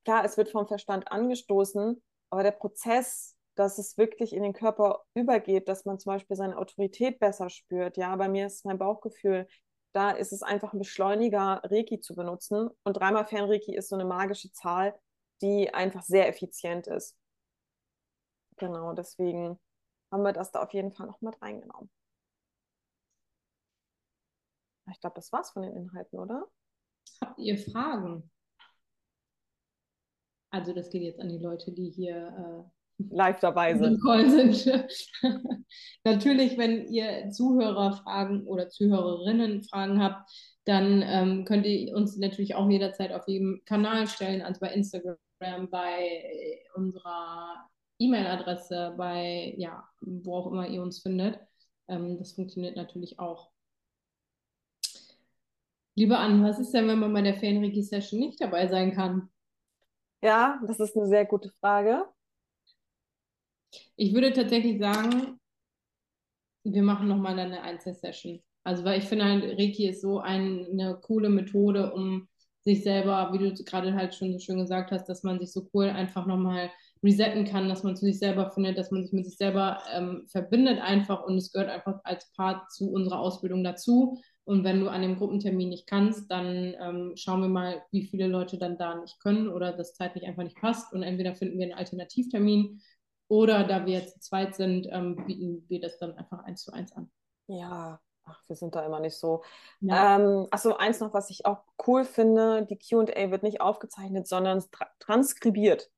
klar, es wird vom Verstand angestoßen, aber der Prozess, dass es wirklich in den Körper übergeht, dass man zum Beispiel seine Autorität besser spürt. Ja, bei mir ist mein Bauchgefühl, da ist es einfach ein Beschleuniger, Reiki zu benutzen. Und dreimal Fernreiki ist so eine magische Zahl, die einfach sehr effizient ist. Genau, deswegen haben wir das da auf jeden Fall noch mit reingenommen. Ich glaube, das war's von den Inhalten, oder? Habt ihr Fragen? Also das geht jetzt an die Leute, die hier äh, live dabei sind. sind. Natürlich, wenn ihr Zuhörerfragen oder Zuhörerinnen Fragen habt, dann ähm, könnt ihr uns natürlich auch jederzeit auf jedem Kanal stellen, also bei Instagram, bei unserer E-Mail-Adresse, bei, ja, wo auch immer ihr uns findet. Ähm, das funktioniert natürlich auch. Liebe Anne, was ist denn, wenn man bei der Ferienregie-Session nicht dabei sein kann? Ja, das ist eine sehr gute Frage. Ich würde tatsächlich sagen, wir machen nochmal eine Einzelsession. Also, weil ich finde, halt, Reiki ist so ein, eine coole Methode, um sich selber, wie du gerade halt schon so schön gesagt hast, dass man sich so cool einfach nochmal resetten kann, dass man zu sich selber findet, dass man sich mit sich selber ähm, verbindet einfach und es gehört einfach als Part zu unserer Ausbildung dazu. Und wenn du an dem Gruppentermin nicht kannst, dann ähm, schauen wir mal, wie viele Leute dann da nicht können oder das zeitlich einfach nicht passt. Und entweder finden wir einen Alternativtermin oder da wir jetzt zu zweit sind, ähm, bieten wir das dann einfach eins zu eins an. Ja, ach, wir sind da immer nicht so. Ja. Ähm, achso, eins noch, was ich auch cool finde: die QA wird nicht aufgezeichnet, sondern tra transkribiert.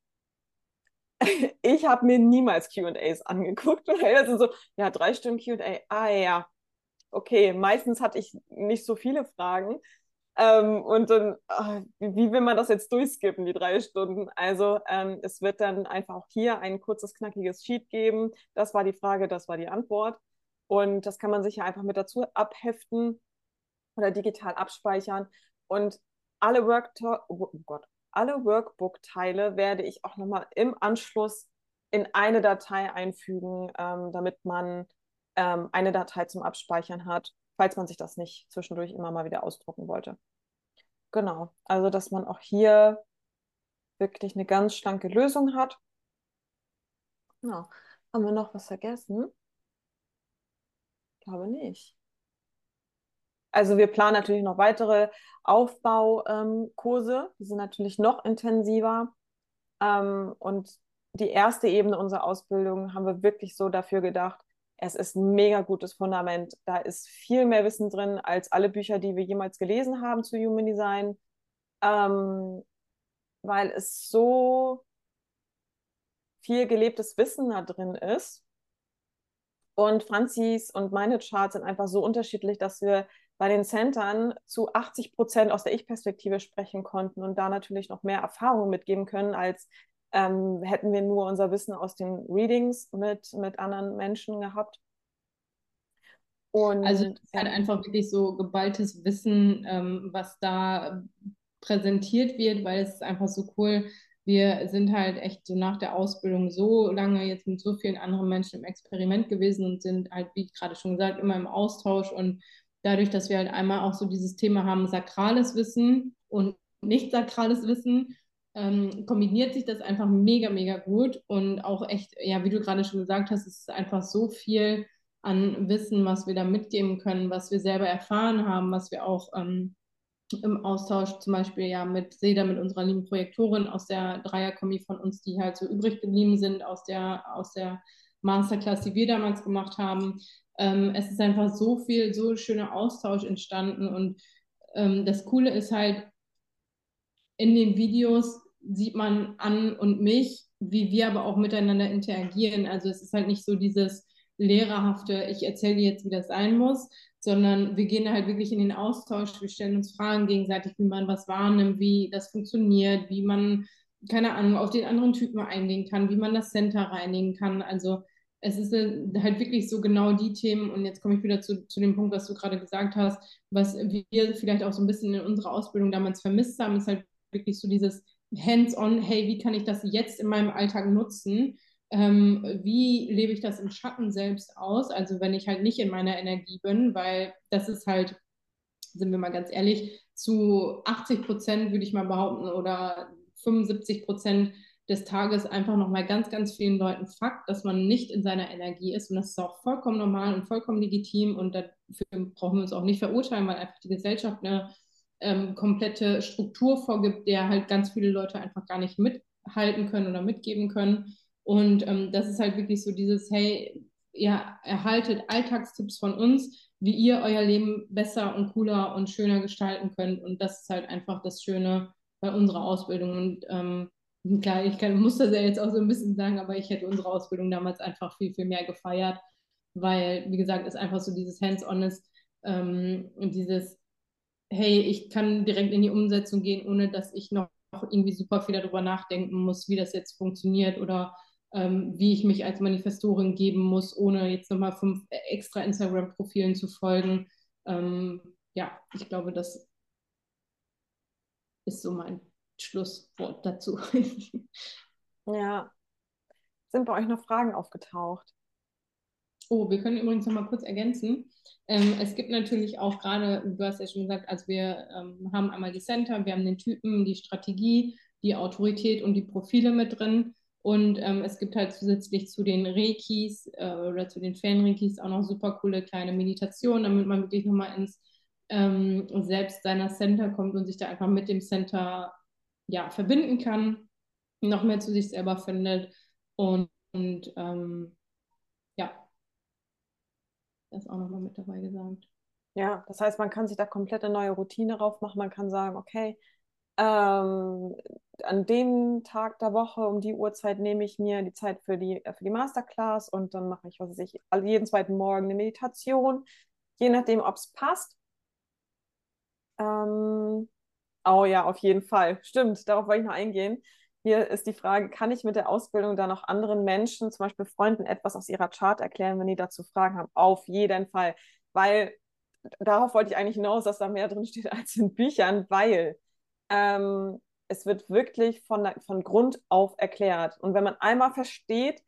ich habe mir niemals QAs angeguckt. Das sind so, ja, drei Stunden QA. Ah ja, okay, meistens hatte ich nicht so viele Fragen. Ähm, und dann, ach, wie will man das jetzt durchskippen, die drei Stunden? Also ähm, es wird dann einfach auch hier ein kurzes, knackiges Sheet geben. Das war die Frage, das war die Antwort. Und das kann man sich ja einfach mit dazu abheften oder digital abspeichern. Und alle Work oh Gott, alle Workbook-Teile werde ich auch nochmal im Anschluss in eine Datei einfügen, ähm, damit man ähm, eine Datei zum Abspeichern hat, falls man sich das nicht zwischendurch immer mal wieder ausdrucken wollte. Genau, also dass man auch hier wirklich eine ganz schlanke Lösung hat. Genau. Haben wir noch was vergessen? Ich glaube nicht. Also wir planen natürlich noch weitere Aufbaukurse. Ähm, die sind natürlich noch intensiver. Ähm, und die erste Ebene unserer Ausbildung haben wir wirklich so dafür gedacht, es ist ein mega gutes Fundament. Da ist viel mehr Wissen drin als alle Bücher, die wir jemals gelesen haben zu Human Design, ähm, weil es so viel gelebtes Wissen da drin ist. Und Franzis und meine Charts sind einfach so unterschiedlich, dass wir bei den Centern zu 80 Prozent aus der Ich-Perspektive sprechen konnten und da natürlich noch mehr Erfahrung mitgeben können, als ähm, hätten wir nur unser Wissen aus den Readings mit, mit anderen Menschen gehabt. Und, also es ist halt einfach wirklich so geballtes Wissen, ähm, was da präsentiert wird, weil es ist einfach so cool. Wir sind halt echt so nach der Ausbildung so lange jetzt mit so vielen anderen Menschen im Experiment gewesen und sind halt, wie gerade schon gesagt, immer im Austausch und dadurch, dass wir halt einmal auch so dieses Thema haben, sakrales Wissen und nicht sakrales Wissen, ähm, kombiniert sich das einfach mega, mega gut und auch echt, ja, wie du gerade schon gesagt hast, es ist einfach so viel an Wissen, was wir da mitgeben können, was wir selber erfahren haben, was wir auch ähm, im Austausch zum Beispiel ja mit Seda, mit unserer lieben Projektorin aus der Dreierkombi von uns, die halt so übrig geblieben sind aus der, aus der Masterclass, die wir damals gemacht haben, ähm, es ist einfach so viel, so schöner Austausch entstanden und ähm, das Coole ist halt, in den Videos sieht man an und mich, wie wir aber auch miteinander interagieren. Also es ist halt nicht so dieses lehrerhafte, ich erzähle dir jetzt, wie das sein muss, sondern wir gehen halt wirklich in den Austausch, wir stellen uns Fragen gegenseitig, wie man was wahrnimmt, wie das funktioniert, wie man, keine Ahnung, auf den anderen Typen eingehen kann, wie man das Center reinigen kann. Also es ist halt wirklich so genau die Themen, und jetzt komme ich wieder zu, zu dem Punkt, was du gerade gesagt hast, was wir vielleicht auch so ein bisschen in unserer Ausbildung damals vermisst haben, ist halt wirklich so dieses Hands-on, hey, wie kann ich das jetzt in meinem Alltag nutzen? Ähm, wie lebe ich das im Schatten selbst aus? Also wenn ich halt nicht in meiner Energie bin, weil das ist halt, sind wir mal ganz ehrlich, zu 80 Prozent würde ich mal behaupten oder 75 Prozent des Tages einfach nochmal ganz, ganz vielen Leuten Fakt, dass man nicht in seiner Energie ist. Und das ist auch vollkommen normal und vollkommen legitim. Und dafür brauchen wir uns auch nicht verurteilen, weil einfach die Gesellschaft eine ähm, komplette Struktur vorgibt, der halt ganz viele Leute einfach gar nicht mithalten können oder mitgeben können. Und ähm, das ist halt wirklich so dieses, hey, ihr erhaltet Alltagstipps von uns, wie ihr euer Leben besser und cooler und schöner gestalten könnt. Und das ist halt einfach das Schöne bei unserer Ausbildung. Und ähm, Klar, ich kann, muss das ja jetzt auch so ein bisschen sagen, aber ich hätte unsere Ausbildung damals einfach viel, viel mehr gefeiert, weil, wie gesagt, es einfach so dieses Hands-on ist ähm, und dieses, hey, ich kann direkt in die Umsetzung gehen, ohne dass ich noch irgendwie super viel darüber nachdenken muss, wie das jetzt funktioniert oder ähm, wie ich mich als Manifestorin geben muss, ohne jetzt nochmal fünf extra Instagram-Profilen zu folgen. Ähm, ja, ich glaube, das ist so mein Schlusswort dazu. ja. Sind bei euch noch Fragen aufgetaucht? Oh, wir können übrigens noch mal kurz ergänzen. Ähm, es gibt natürlich auch gerade, du hast ja schon gesagt, also wir ähm, haben einmal die Center, wir haben den Typen, die Strategie, die Autorität und die Profile mit drin. Und ähm, es gibt halt zusätzlich zu den Reikis äh, oder zu den Fan-Reikis auch noch super coole kleine Meditationen, damit man wirklich nochmal ins ähm, Selbst seiner Center kommt und sich da einfach mit dem Center ja, verbinden kann, noch mehr zu sich selber findet. Und, und ähm, das auch nochmal mit dabei gesagt. Ja, das heißt, man kann sich da komplett eine neue Routine drauf machen. Man kann sagen, okay, ähm, an dem Tag der Woche um die Uhrzeit nehme ich mir die Zeit für die, äh, für die Masterclass und dann mache ich, was weiß ich, jeden zweiten Morgen eine Meditation, je nachdem, ob es passt. Ähm, oh ja, auf jeden Fall. Stimmt, darauf wollte ich noch eingehen. Hier ist die Frage, kann ich mit der Ausbildung dann auch anderen Menschen, zum Beispiel Freunden, etwas aus ihrer Chart erklären, wenn die dazu Fragen haben? Auf jeden Fall. Weil darauf wollte ich eigentlich hinaus, dass da mehr drin steht als in Büchern, weil ähm, es wird wirklich von, von Grund auf erklärt. Und wenn man einmal versteht,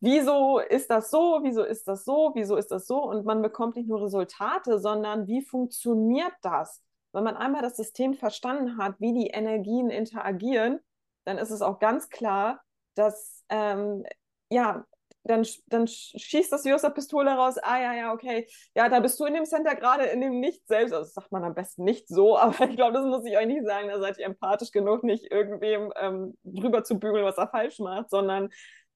wieso ist das so, wieso ist das so, wieso ist das so, und man bekommt nicht nur Resultate, sondern wie funktioniert das? Wenn man einmal das System verstanden hat, wie die Energien interagieren, dann ist es auch ganz klar, dass ähm, ja, dann, dann schießt das aus der Pistole raus, ah ja, ja, okay, ja, da bist du in dem Center gerade in dem Nicht selbst, also das sagt man am besten nicht so, aber ich glaube, das muss ich euch nicht sagen, da seid ihr empathisch genug, nicht irgendwem ähm, drüber zu bügeln, was er falsch macht, sondern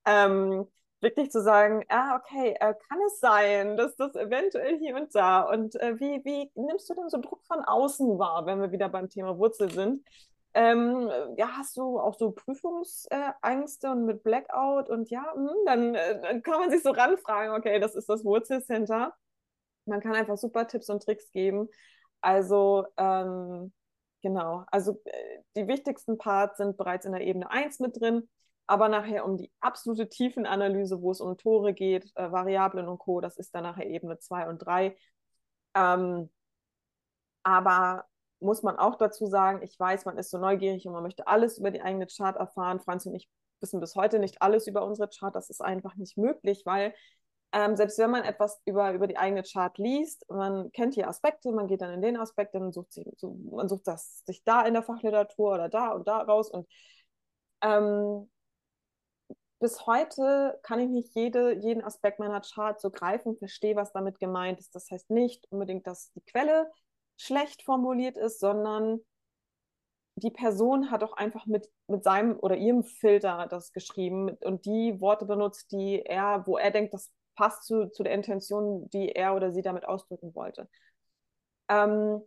ähm, wirklich zu sagen, ah, okay, äh, kann es sein, dass das eventuell hier und da und äh, wie, wie nimmst du denn so Druck von außen wahr, wenn wir wieder beim Thema Wurzel sind? Ähm, ja, hast du auch so Prüfungsängste und mit Blackout und ja, mh, hm, dann, äh, dann kann man sich so ranfragen, okay, das ist das Wurzelcenter. Man kann einfach super Tipps und Tricks geben. Also, ähm, genau, also äh, die wichtigsten Parts sind bereits in der Ebene 1 mit drin, aber nachher um die absolute Tiefenanalyse, wo es um Tore geht, äh, Variablen und Co., das ist dann nachher Ebene 2 und 3. Ähm, aber muss man auch dazu sagen, ich weiß, man ist so neugierig und man möchte alles über die eigene Chart erfahren. Franz und ich wissen bis heute nicht alles über unsere Chart. Das ist einfach nicht möglich, weil ähm, selbst wenn man etwas über, über die eigene Chart liest, man kennt die Aspekte, man geht dann in den Aspekt, dann sucht sich, so, man sucht das sich da in der Fachliteratur oder da und da raus und ähm, bis heute kann ich nicht jede, jeden Aspekt meiner Chart so greifen, verstehe, was damit gemeint ist. Das heißt nicht unbedingt, dass die Quelle schlecht formuliert ist, sondern die Person hat auch einfach mit, mit seinem oder ihrem Filter das geschrieben und die Worte benutzt, die er, wo er denkt, das passt zu, zu der Intention, die er oder sie damit ausdrücken wollte. Ähm,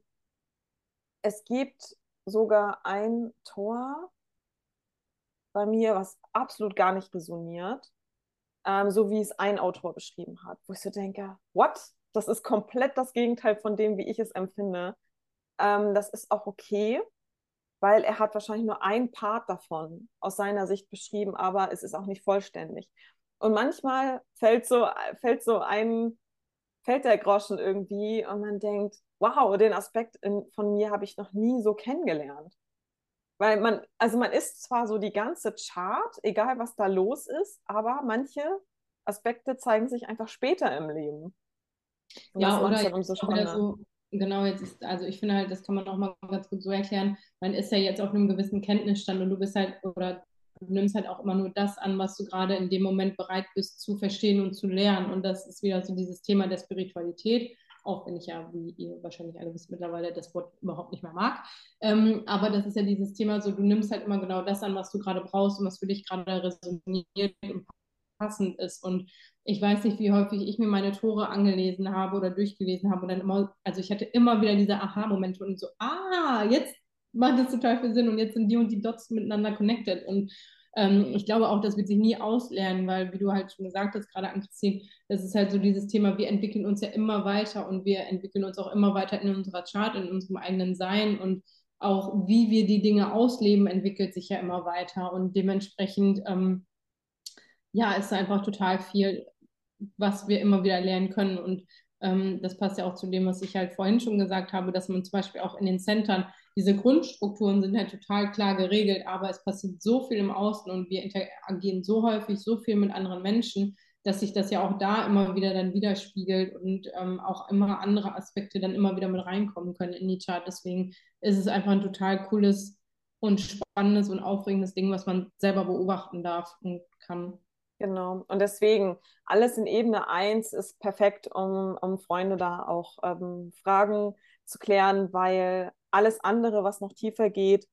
es gibt sogar ein Tor bei mir, was absolut gar nicht resoniert, ähm, so wie es ein Autor beschrieben hat, wo ich so denke, what? Das ist komplett das Gegenteil von dem, wie ich es empfinde. Ähm, das ist auch okay, weil er hat wahrscheinlich nur ein Part davon aus seiner Sicht beschrieben, aber es ist auch nicht vollständig. Und manchmal fällt so, fällt so ein, fällt der Groschen irgendwie und man denkt, wow, den Aspekt in, von mir habe ich noch nie so kennengelernt. Weil man, also man ist zwar so die ganze Chart, egal was da los ist, aber manche Aspekte zeigen sich einfach später im Leben. Und ja, oder, so oder so, genau, jetzt ist, also ich finde halt, das kann man auch mal ganz gut so erklären, man ist ja jetzt auf einem gewissen Kenntnisstand und du bist halt, oder du nimmst halt auch immer nur das an, was du gerade in dem Moment bereit bist zu verstehen und zu lernen. Und das ist wieder so dieses Thema der Spiritualität, auch wenn ich ja, wie ihr wahrscheinlich alle wisst, mittlerweile das Wort überhaupt nicht mehr mag. Ähm, aber das ist ja dieses Thema so, du nimmst halt immer genau das an, was du gerade brauchst und was für dich gerade resoniert und passend ist. Und ich weiß nicht, wie häufig ich mir meine Tore angelesen habe oder durchgelesen habe und dann immer, also ich hatte immer wieder diese Aha-Momente und so, ah, jetzt macht das total viel Sinn und jetzt sind die und die Dots miteinander connected. Und ähm, ich glaube auch, das wird sich nie auslernen, weil, wie du halt schon gesagt hast, gerade an Christine, das ist halt so dieses Thema, wir entwickeln uns ja immer weiter und wir entwickeln uns auch immer weiter in unserer Chart, in unserem eigenen Sein und auch wie wir die Dinge ausleben, entwickelt sich ja immer weiter und dementsprechend, ähm, ja, ist einfach total viel was wir immer wieder lernen können. Und ähm, das passt ja auch zu dem, was ich halt vorhin schon gesagt habe, dass man zum Beispiel auch in den Centern, diese Grundstrukturen sind halt total klar geregelt, aber es passiert so viel im Außen und wir interagieren so häufig, so viel mit anderen Menschen, dass sich das ja auch da immer wieder dann widerspiegelt und ähm, auch immer andere Aspekte dann immer wieder mit reinkommen können in die Chart. Deswegen ist es einfach ein total cooles und spannendes und aufregendes Ding, was man selber beobachten darf und kann. Genau. Und deswegen, alles in Ebene 1 ist perfekt, um, um Freunde da auch ähm, Fragen zu klären, weil alles andere, was noch tiefer geht,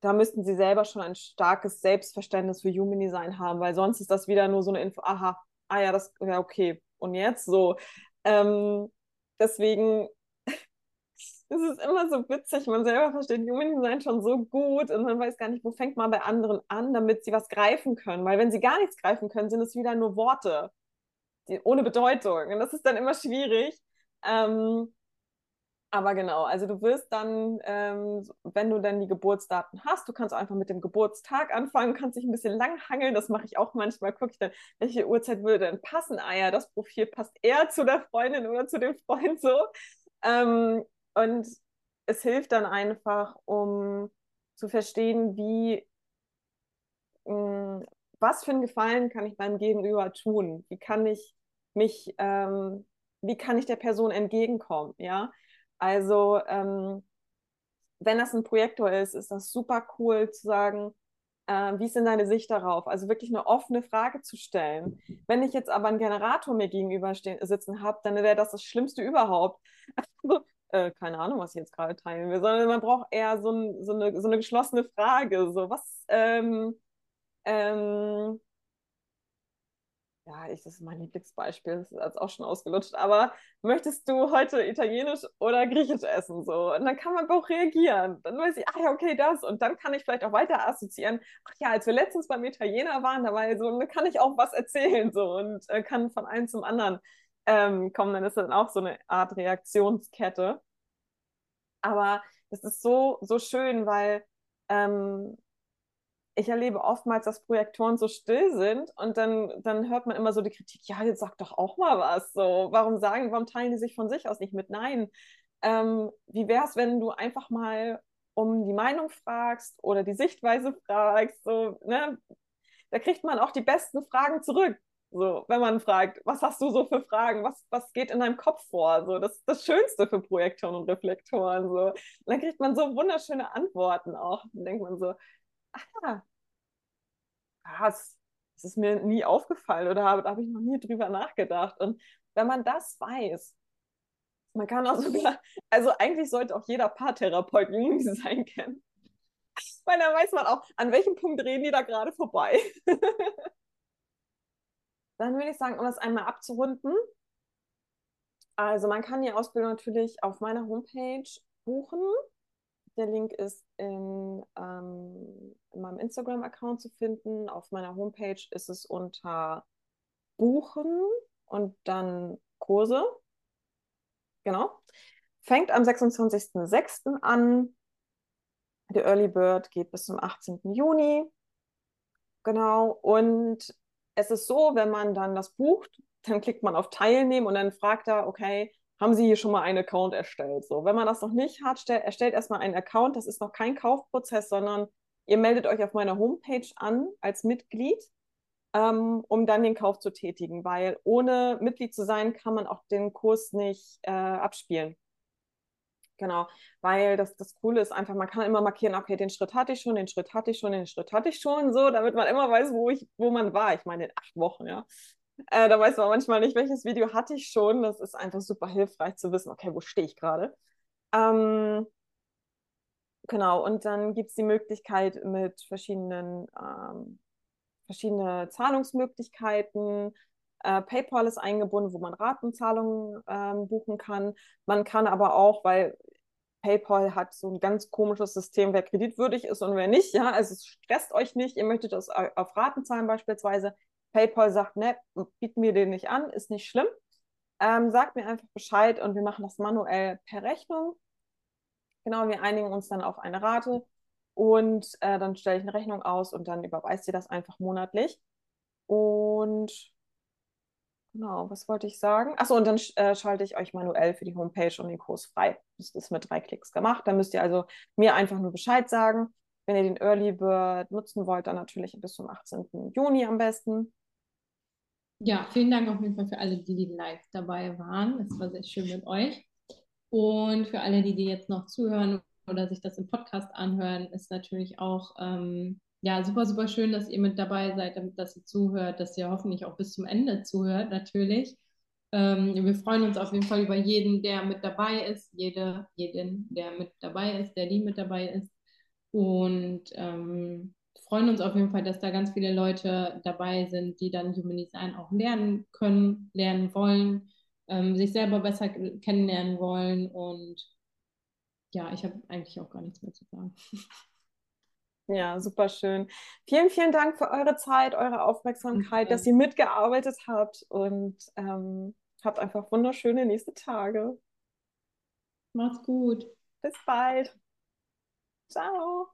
da müssten sie selber schon ein starkes Selbstverständnis für Human Design haben, weil sonst ist das wieder nur so eine Info, aha, ah ja, das, ja, okay. Und jetzt so. Ähm, deswegen es ist immer so witzig, man selber versteht Human Design schon so gut und man weiß gar nicht, wo fängt man bei anderen an, damit sie was greifen können. Weil wenn sie gar nichts greifen können, sind es wieder nur Worte, die, ohne Bedeutung. Und das ist dann immer schwierig. Ähm, aber genau, also du wirst dann, ähm, wenn du dann die Geburtsdaten hast, du kannst einfach mit dem Geburtstag anfangen, kannst dich ein bisschen langhangeln, das mache ich auch manchmal, gucke ich dann, welche Uhrzeit würde denn passen? Ah ja, das Profil passt eher zu der Freundin oder zu dem Freund so. Ähm, und es hilft dann einfach, um zu verstehen, wie, mh, mm, was für einen Gefallen kann ich meinem Gegenüber tun? Wie kann ich mich, ähm, wie kann ich der Person entgegenkommen? Ja, also ähm, wenn das ein Projektor ist, ist das super cool zu sagen, äh, wie ist denn deine Sicht darauf? Also wirklich eine offene Frage zu stellen. Wenn ich jetzt aber einen Generator mir gegenüber sitzen habe, dann wäre das das Schlimmste überhaupt. äh, keine Ahnung, was ich jetzt gerade teilen will, sondern man braucht eher so, ein, so, eine, so eine geschlossene Frage. So, was, ähm, ähm, ja, ich, das ist mein Lieblingsbeispiel, das ist jetzt auch schon ausgelutscht, aber möchtest du heute Italienisch oder Griechisch essen? So, und dann kann man auch reagieren. Dann weiß ich, ach ja, okay, das. Und dann kann ich vielleicht auch weiter assoziieren. Ach ja, als wir letztens beim Italiener waren, da war so, dann kann ich auch was erzählen so und äh, kann von einem zum anderen ähm, kommen, dann ist das dann auch so eine Art Reaktionskette. Aber es ist so, so schön, weil ähm, ich erlebe oftmals, dass Projektoren so still sind und dann, dann hört man immer so die Kritik, ja, jetzt sag doch auch mal was. So, warum sagen, warum teilen die sich von sich aus nicht mit? Nein. Ähm, wie wäre es, wenn du einfach mal um die Meinung fragst oder die Sichtweise fragst? So, ne? Da kriegt man auch die besten Fragen zurück. So, wenn man fragt, was hast du so für Fragen? Was, was geht in deinem Kopf vor? So, das ist das Schönste für Projektoren und Reflektoren. So. Und dann kriegt man so wunderschöne Antworten auch. Dann denkt man so, ah, krass, das ist mir nie aufgefallen oder habe, da habe ich noch nie drüber nachgedacht. Und wenn man das weiß, man kann auch sogar, also eigentlich sollte auch jeder Paartherapeut Jugenddesign kennen. Weil dann weiß man auch, an welchem Punkt reden die da gerade vorbei. Dann würde ich sagen, um das einmal abzurunden. Also man kann die Ausbildung natürlich auf meiner Homepage buchen. Der Link ist in, ähm, in meinem Instagram-Account zu finden. Auf meiner Homepage ist es unter Buchen und dann Kurse. Genau. Fängt am 26.06. an. Der Early Bird geht bis zum 18. Juni. Genau. Und es ist so, wenn man dann das bucht, dann klickt man auf Teilnehmen und dann fragt er, okay, haben Sie hier schon mal einen Account erstellt? So, wenn man das noch nicht hat, stell, erstellt erstmal einen Account. Das ist noch kein Kaufprozess, sondern ihr meldet euch auf meiner Homepage an als Mitglied, ähm, um dann den Kauf zu tätigen, weil ohne Mitglied zu sein, kann man auch den Kurs nicht äh, abspielen. Genau, weil das, das Coole ist einfach, man kann immer markieren, okay, den Schritt hatte ich schon, den Schritt hatte ich schon, den Schritt hatte ich schon, so, damit man immer weiß, wo, ich, wo man war. Ich meine, in acht Wochen, ja. Äh, da weiß man manchmal nicht, welches Video hatte ich schon. Das ist einfach super hilfreich zu wissen, okay, wo stehe ich gerade. Ähm, genau, und dann gibt es die Möglichkeit mit verschiedenen ähm, verschiedene Zahlungsmöglichkeiten, äh, PayPal ist eingebunden, wo man Ratenzahlungen ähm, buchen kann. Man kann aber auch, weil PayPal hat so ein ganz komisches System, wer kreditwürdig ist und wer nicht. Ja, also es stresst euch nicht. Ihr möchtet das auf Raten zahlen beispielsweise. PayPal sagt, ne, bieten wir den nicht an, ist nicht schlimm. Ähm, sagt mir einfach Bescheid und wir machen das manuell per Rechnung. Genau, wir einigen uns dann auf eine Rate und äh, dann stelle ich eine Rechnung aus und dann überweist ihr das einfach monatlich. Und Genau, was wollte ich sagen? Achso, und dann äh, schalte ich euch manuell für die Homepage und den Kurs frei. Das ist mit drei Klicks gemacht. Dann müsst ihr also mir einfach nur Bescheid sagen. Wenn ihr den Early Bird nutzen wollt, dann natürlich bis zum 18. Juni am besten. Ja, vielen Dank auf jeden Fall für alle, die, die live dabei waren. Es war sehr schön mit euch. Und für alle, die, die jetzt noch zuhören oder sich das im Podcast anhören, ist natürlich auch ähm, ja, super, super schön, dass ihr mit dabei seid, dass ihr zuhört, dass ihr hoffentlich auch bis zum Ende zuhört, natürlich. Ähm, wir freuen uns auf jeden Fall über jeden, der mit dabei ist, jede, jeden, der mit dabei ist, der die mit dabei ist. Und ähm, freuen uns auf jeden Fall, dass da ganz viele Leute dabei sind, die dann Human Design auch lernen können, lernen wollen, ähm, sich selber besser kennenlernen wollen. Und ja, ich habe eigentlich auch gar nichts mehr zu sagen. Ja, super schön. Vielen, vielen Dank für eure Zeit, eure Aufmerksamkeit, dass ihr mitgearbeitet habt und ähm, habt einfach wunderschöne nächste Tage. Macht's gut. Bis bald. Ciao.